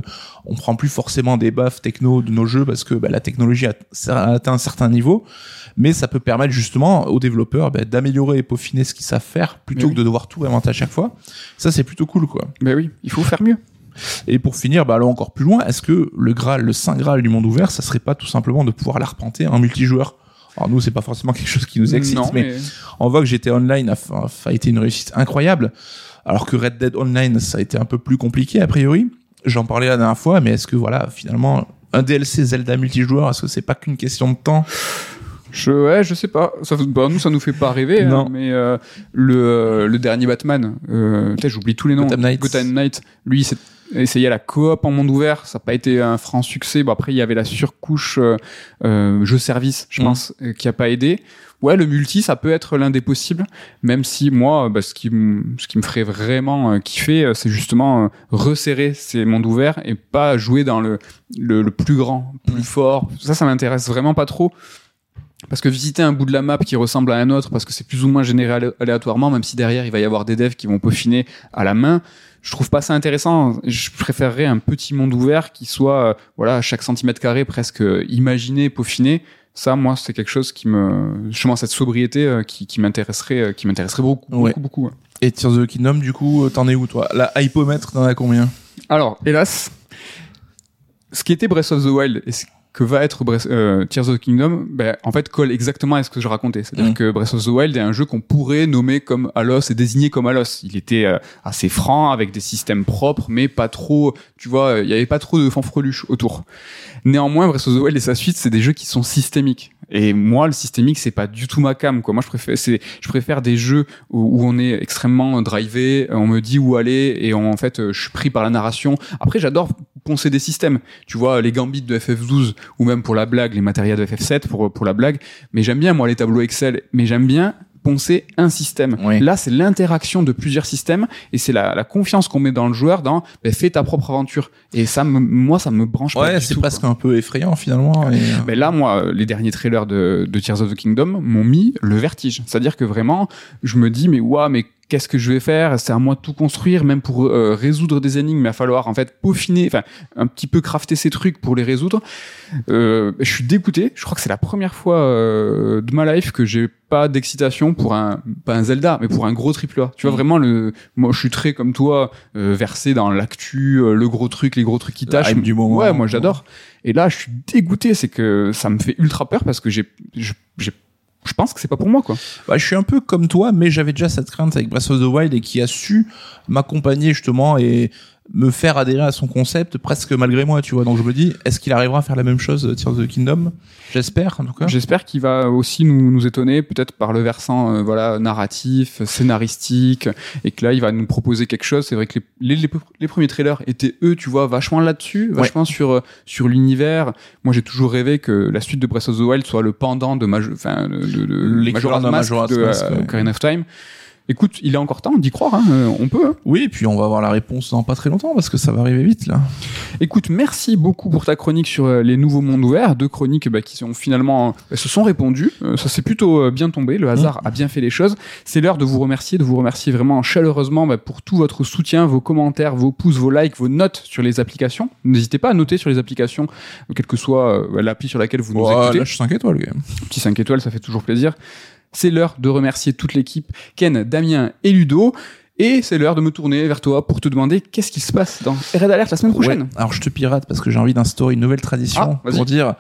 on prend plus forcément des baffes techno de nos jeux parce que bah, la technologie a, atteint un certain niveau, mais ça peut permettre justement aux développeurs bah, d'améliorer et peaufiner ce qu'ils savent faire plutôt Mais que de devoir tout inventer à chaque fois. Ça c'est plutôt cool quoi. Ben oui, il faut faire mieux. Et pour finir, bah, allons encore plus loin. Est-ce que le Graal, le saint Graal du monde ouvert, ça serait pas tout simplement de pouvoir l'arpenter en multijoueur? Alors nous, c'est pas forcément quelque chose qui nous excite, Non, mais, mais on voit que j'étais online a, a- été une réussite incroyable, alors que Red Dead Online, ça a été un peu plus compliqué a priori. J'en parlais la dernière fois, mais est-ce que voilà, finalement, un DLC Zelda multijoueur, est-ce que c'est pas qu'une question de temps? Je, ouais, je sais pas. Ça, bah, nous, ça nous fait pas rêver. hein, Non. mais euh, le, euh, le dernier Batman, euh, j'oublie tous les noms. Gotham Knights. Gotham Knight. Lui, c'est essayé la coop en monde ouvert, ça n'a pas été un franc succès. Bon, après, il y avait la surcouche euh, euh, jeu-service, je Mm. pense, euh, qui a pas aidé. Ouais, le multi, ça peut être l'un des possibles, même si moi, bah, ce, qui me, ce qui me ferait vraiment kiffer, c'est justement resserrer ces mondes ouverts et pas jouer dans le, le, le plus grand, plus Mm. fort. Ça, ça m'intéresse vraiment pas trop. Parce que visiter un bout de la map qui ressemble à un autre, parce que c'est plus ou moins généré alé- aléatoirement, même si derrière il va y avoir des devs qui vont peaufiner à la main, je trouve pas ça intéressant. Je préférerais un petit monde ouvert qui soit, euh, voilà, à chaque centimètre carré presque euh, imaginé, peaufiné. Ça, moi, c'est quelque chose qui me, justement, cette sobriété euh, qui, qui m'intéresserait, qui m'intéresserait beaucoup, Ouais. beaucoup. Et Tears of the Kingdom, du coup, t'en es où, toi? La hypomètre, t'en as combien? Alors, hélas, ce qui était Breath of the Wild et ce que va être Breath- euh, Tears of the Kingdom, ben, en fait, colle exactement à ce que je racontais. C'est-à-dire Mm. que Breath of the Wild est un jeu qu'on pourrait nommer comme Alos et désigner comme Alos. Il était euh, assez franc, avec des systèmes propres, mais pas trop, tu vois, il y avait pas trop de fanfreluche autour. Néanmoins, Breath of the Wild et sa suite, c'est des jeux qui sont systémiques. Et moi, le systémique, c'est pas du tout ma cam, quoi. Moi, je préfère, c'est, je préfère des jeux où, où on est extrêmement drivé, on me dit où aller, et en fait, euh, je suis pris par la narration. Après, j'adore poncer des systèmes. Tu vois, les gambits de FF12, ou même pour la blague, les matériels de FF7 pour, pour la blague. Mais j'aime bien, moi, les tableaux Excel. Mais j'aime bien poncer un système. Oui. Là, c'est l'interaction de plusieurs systèmes et c'est la, la confiance qu'on met dans le joueur dans ben, fais ta propre aventure. Et ça, me, moi, ça me branche pas. Ouais, c'est presque quoi. un peu effrayant, finalement. et, euh, Mais là, moi, euh, les derniers trailers de, de Tears of the Kingdom m'ont mis le vertige. C'est-à-dire que vraiment, je me dis, mais ouah, mais qu'est-ce que je vais faire? C'est à moi de tout construire, même pour euh, résoudre des énigmes. Il va falloir en fait peaufiner, enfin, un petit peu crafter ces trucs pour les résoudre. Euh, je suis dégoûté. Je crois que c'est la première fois euh, de ma life que j'ai pas d'excitation pour un pas un Zelda, mais pour un gros triple A. Tu vois Mm. vraiment le. Moi, je suis très comme toi euh, versé dans l'actu, euh, le gros truc, les gros trucs qui tâchent. du moment. Ouais, moi j'adore. Et là, je suis dégoûté. C'est que ça me fait ultra peur parce que j'ai, j'ai- je pense que c'est pas pour moi, quoi. Bah, je suis un peu comme toi, mais j'avais déjà cette crainte avec Breath of the Wild et qui a su m'accompagner justement et me faire adhérer à son concept presque malgré moi, tu vois. Donc je me dis, est-ce qu'il arrivera à faire la même chose euh, Tears of the Kingdom? J'espère, en tout cas. J'espère qu'il va aussi nous, nous étonner, peut-être par le versant euh, voilà narratif, scénaristique, et que là il va nous proposer quelque chose. C'est vrai que les, les, les, premiers trailers étaient eux, tu vois, vachement là-dessus, vachement sur euh, sur l'univers. Moi j'ai toujours rêvé que la suite de Breath of the Wild soit le pendant de, Maj enfin, de, de, de Majora's de Mask de Mask, euh, ouais. Ocarina of Time. Écoute, il est encore temps d'y croire, hein, euh, on peut. hein. Oui, et puis on va avoir la réponse dans pas très longtemps parce que ça va arriver vite là. Écoute, merci beaucoup pour ta chronique sur euh, les nouveaux mondes ouverts, deux chroniques bah, qui sont finalement euh, se sont répondues. Euh, ça s'est plutôt bien tombé, le hasard a bien fait les choses. C'est l'heure de vous remercier, de vous remercier vraiment chaleureusement bah, pour tout votre soutien, vos commentaires, vos pouces, vos likes, vos notes sur les applications. N'hésitez pas à noter sur les applications, quelle que soit l'appli sur laquelle vous nous Oh, écoutez. lâche 5 étoiles, quand même. Petit 5 étoiles, ça fait toujours plaisir. C'est l'heure de remercier toute l'équipe, Ken, Damien et Ludo. Et c'est l'heure de me tourner vers toi pour te demander qu'est-ce qui se passe dans Red Alert la semaine prochaine. Ouais. Alors je te pirate parce que j'ai envie d'instaurer une nouvelle tradition Ah, pour dire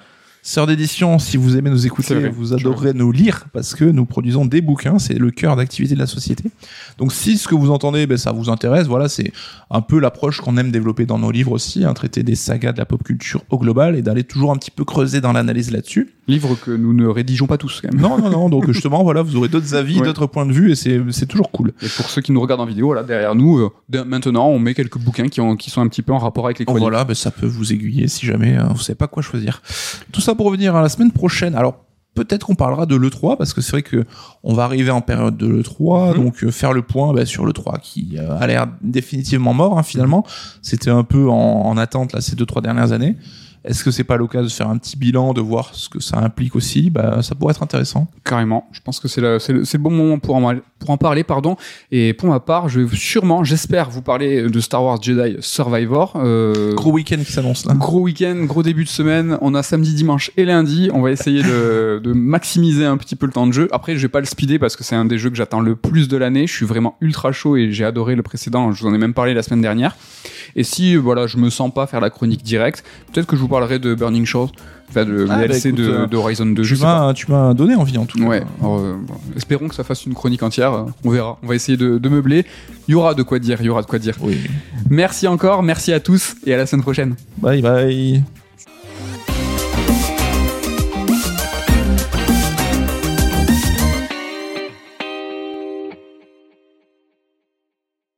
Sœur d'édition, si vous aimez nous écouter, vous adorerez nous lire parce que nous produisons des bouquins, c'est le cœur d'activité de la société. Donc si ce que vous entendez, ben, ça vous intéresse, voilà, c'est un peu l'approche qu'on aime développer dans nos livres aussi, hein, traiter des sagas de la pop culture au global et d'aller toujours un petit peu creuser dans l'analyse là-dessus. Livre que nous ne rédigeons pas tous quand même. Non, non, non, donc justement, voilà, vous aurez d'autres avis, Ouais. d'autres points de vue et c'est toujours cool. Et pour ceux qui nous regardent en vidéo, là, derrière nous, euh, maintenant, on met quelques bouquins qui, ont, qui sont un petit peu en rapport avec les chroniques. Voilà, ben, ça peut vous aiguiller si jamais euh, vous savez pas quoi choisir. Tout ça pour revenir à la semaine prochaine. Alors peut-être qu'on parlera de l'E3 parce que c'est vrai que on va arriver en période de l'E3, Mhm. donc euh, faire le point ben, sur l'E3 qui euh, a l'air définitivement mort hein, finalement. C'était un peu en, en attente là ces deux trois dernières années. Est-ce que c'est pas l'occasion de faire un petit bilan, de voir ce que ça implique aussi? Bah, Ça pourrait être intéressant. Carrément. Je pense que c'est le, c'est le, le bon moment pour en, pour en parler, pardon. Et pour ma part, je vais sûrement, j'espère, vous parler de Star Wars Jedi Survivor. Euh, Gros week-end qui s'annonce là. Gros week-end, gros début de semaine. On a samedi, dimanche et lundi. On va essayer de, [laughs] de maximiser un petit peu le temps de jeu. Après, je vais pas le speeder parce que c'est un des jeux que j'attends le plus de l'année. Je suis vraiment ultra chaud et j'ai adoré le précédent. Je vous en ai même parlé la semaine dernière. Et si, voilà, je me sens pas faire la chronique directe, peut-être que je vous parlerai de Burning Shores, enfin de Ah, bah, DLC écoute, de, euh, de Horizon 2. je Tu m'as, tu m'as donné envie en tout cas. Ouais, alors, euh, bon, espérons que ça fasse une chronique entière. euh, On verra. On va essayer de, de meubler. Il y aura de quoi dire. Il y aura de quoi dire. Oui. Merci encore. Merci à tous et à la semaine prochaine. Bye bye.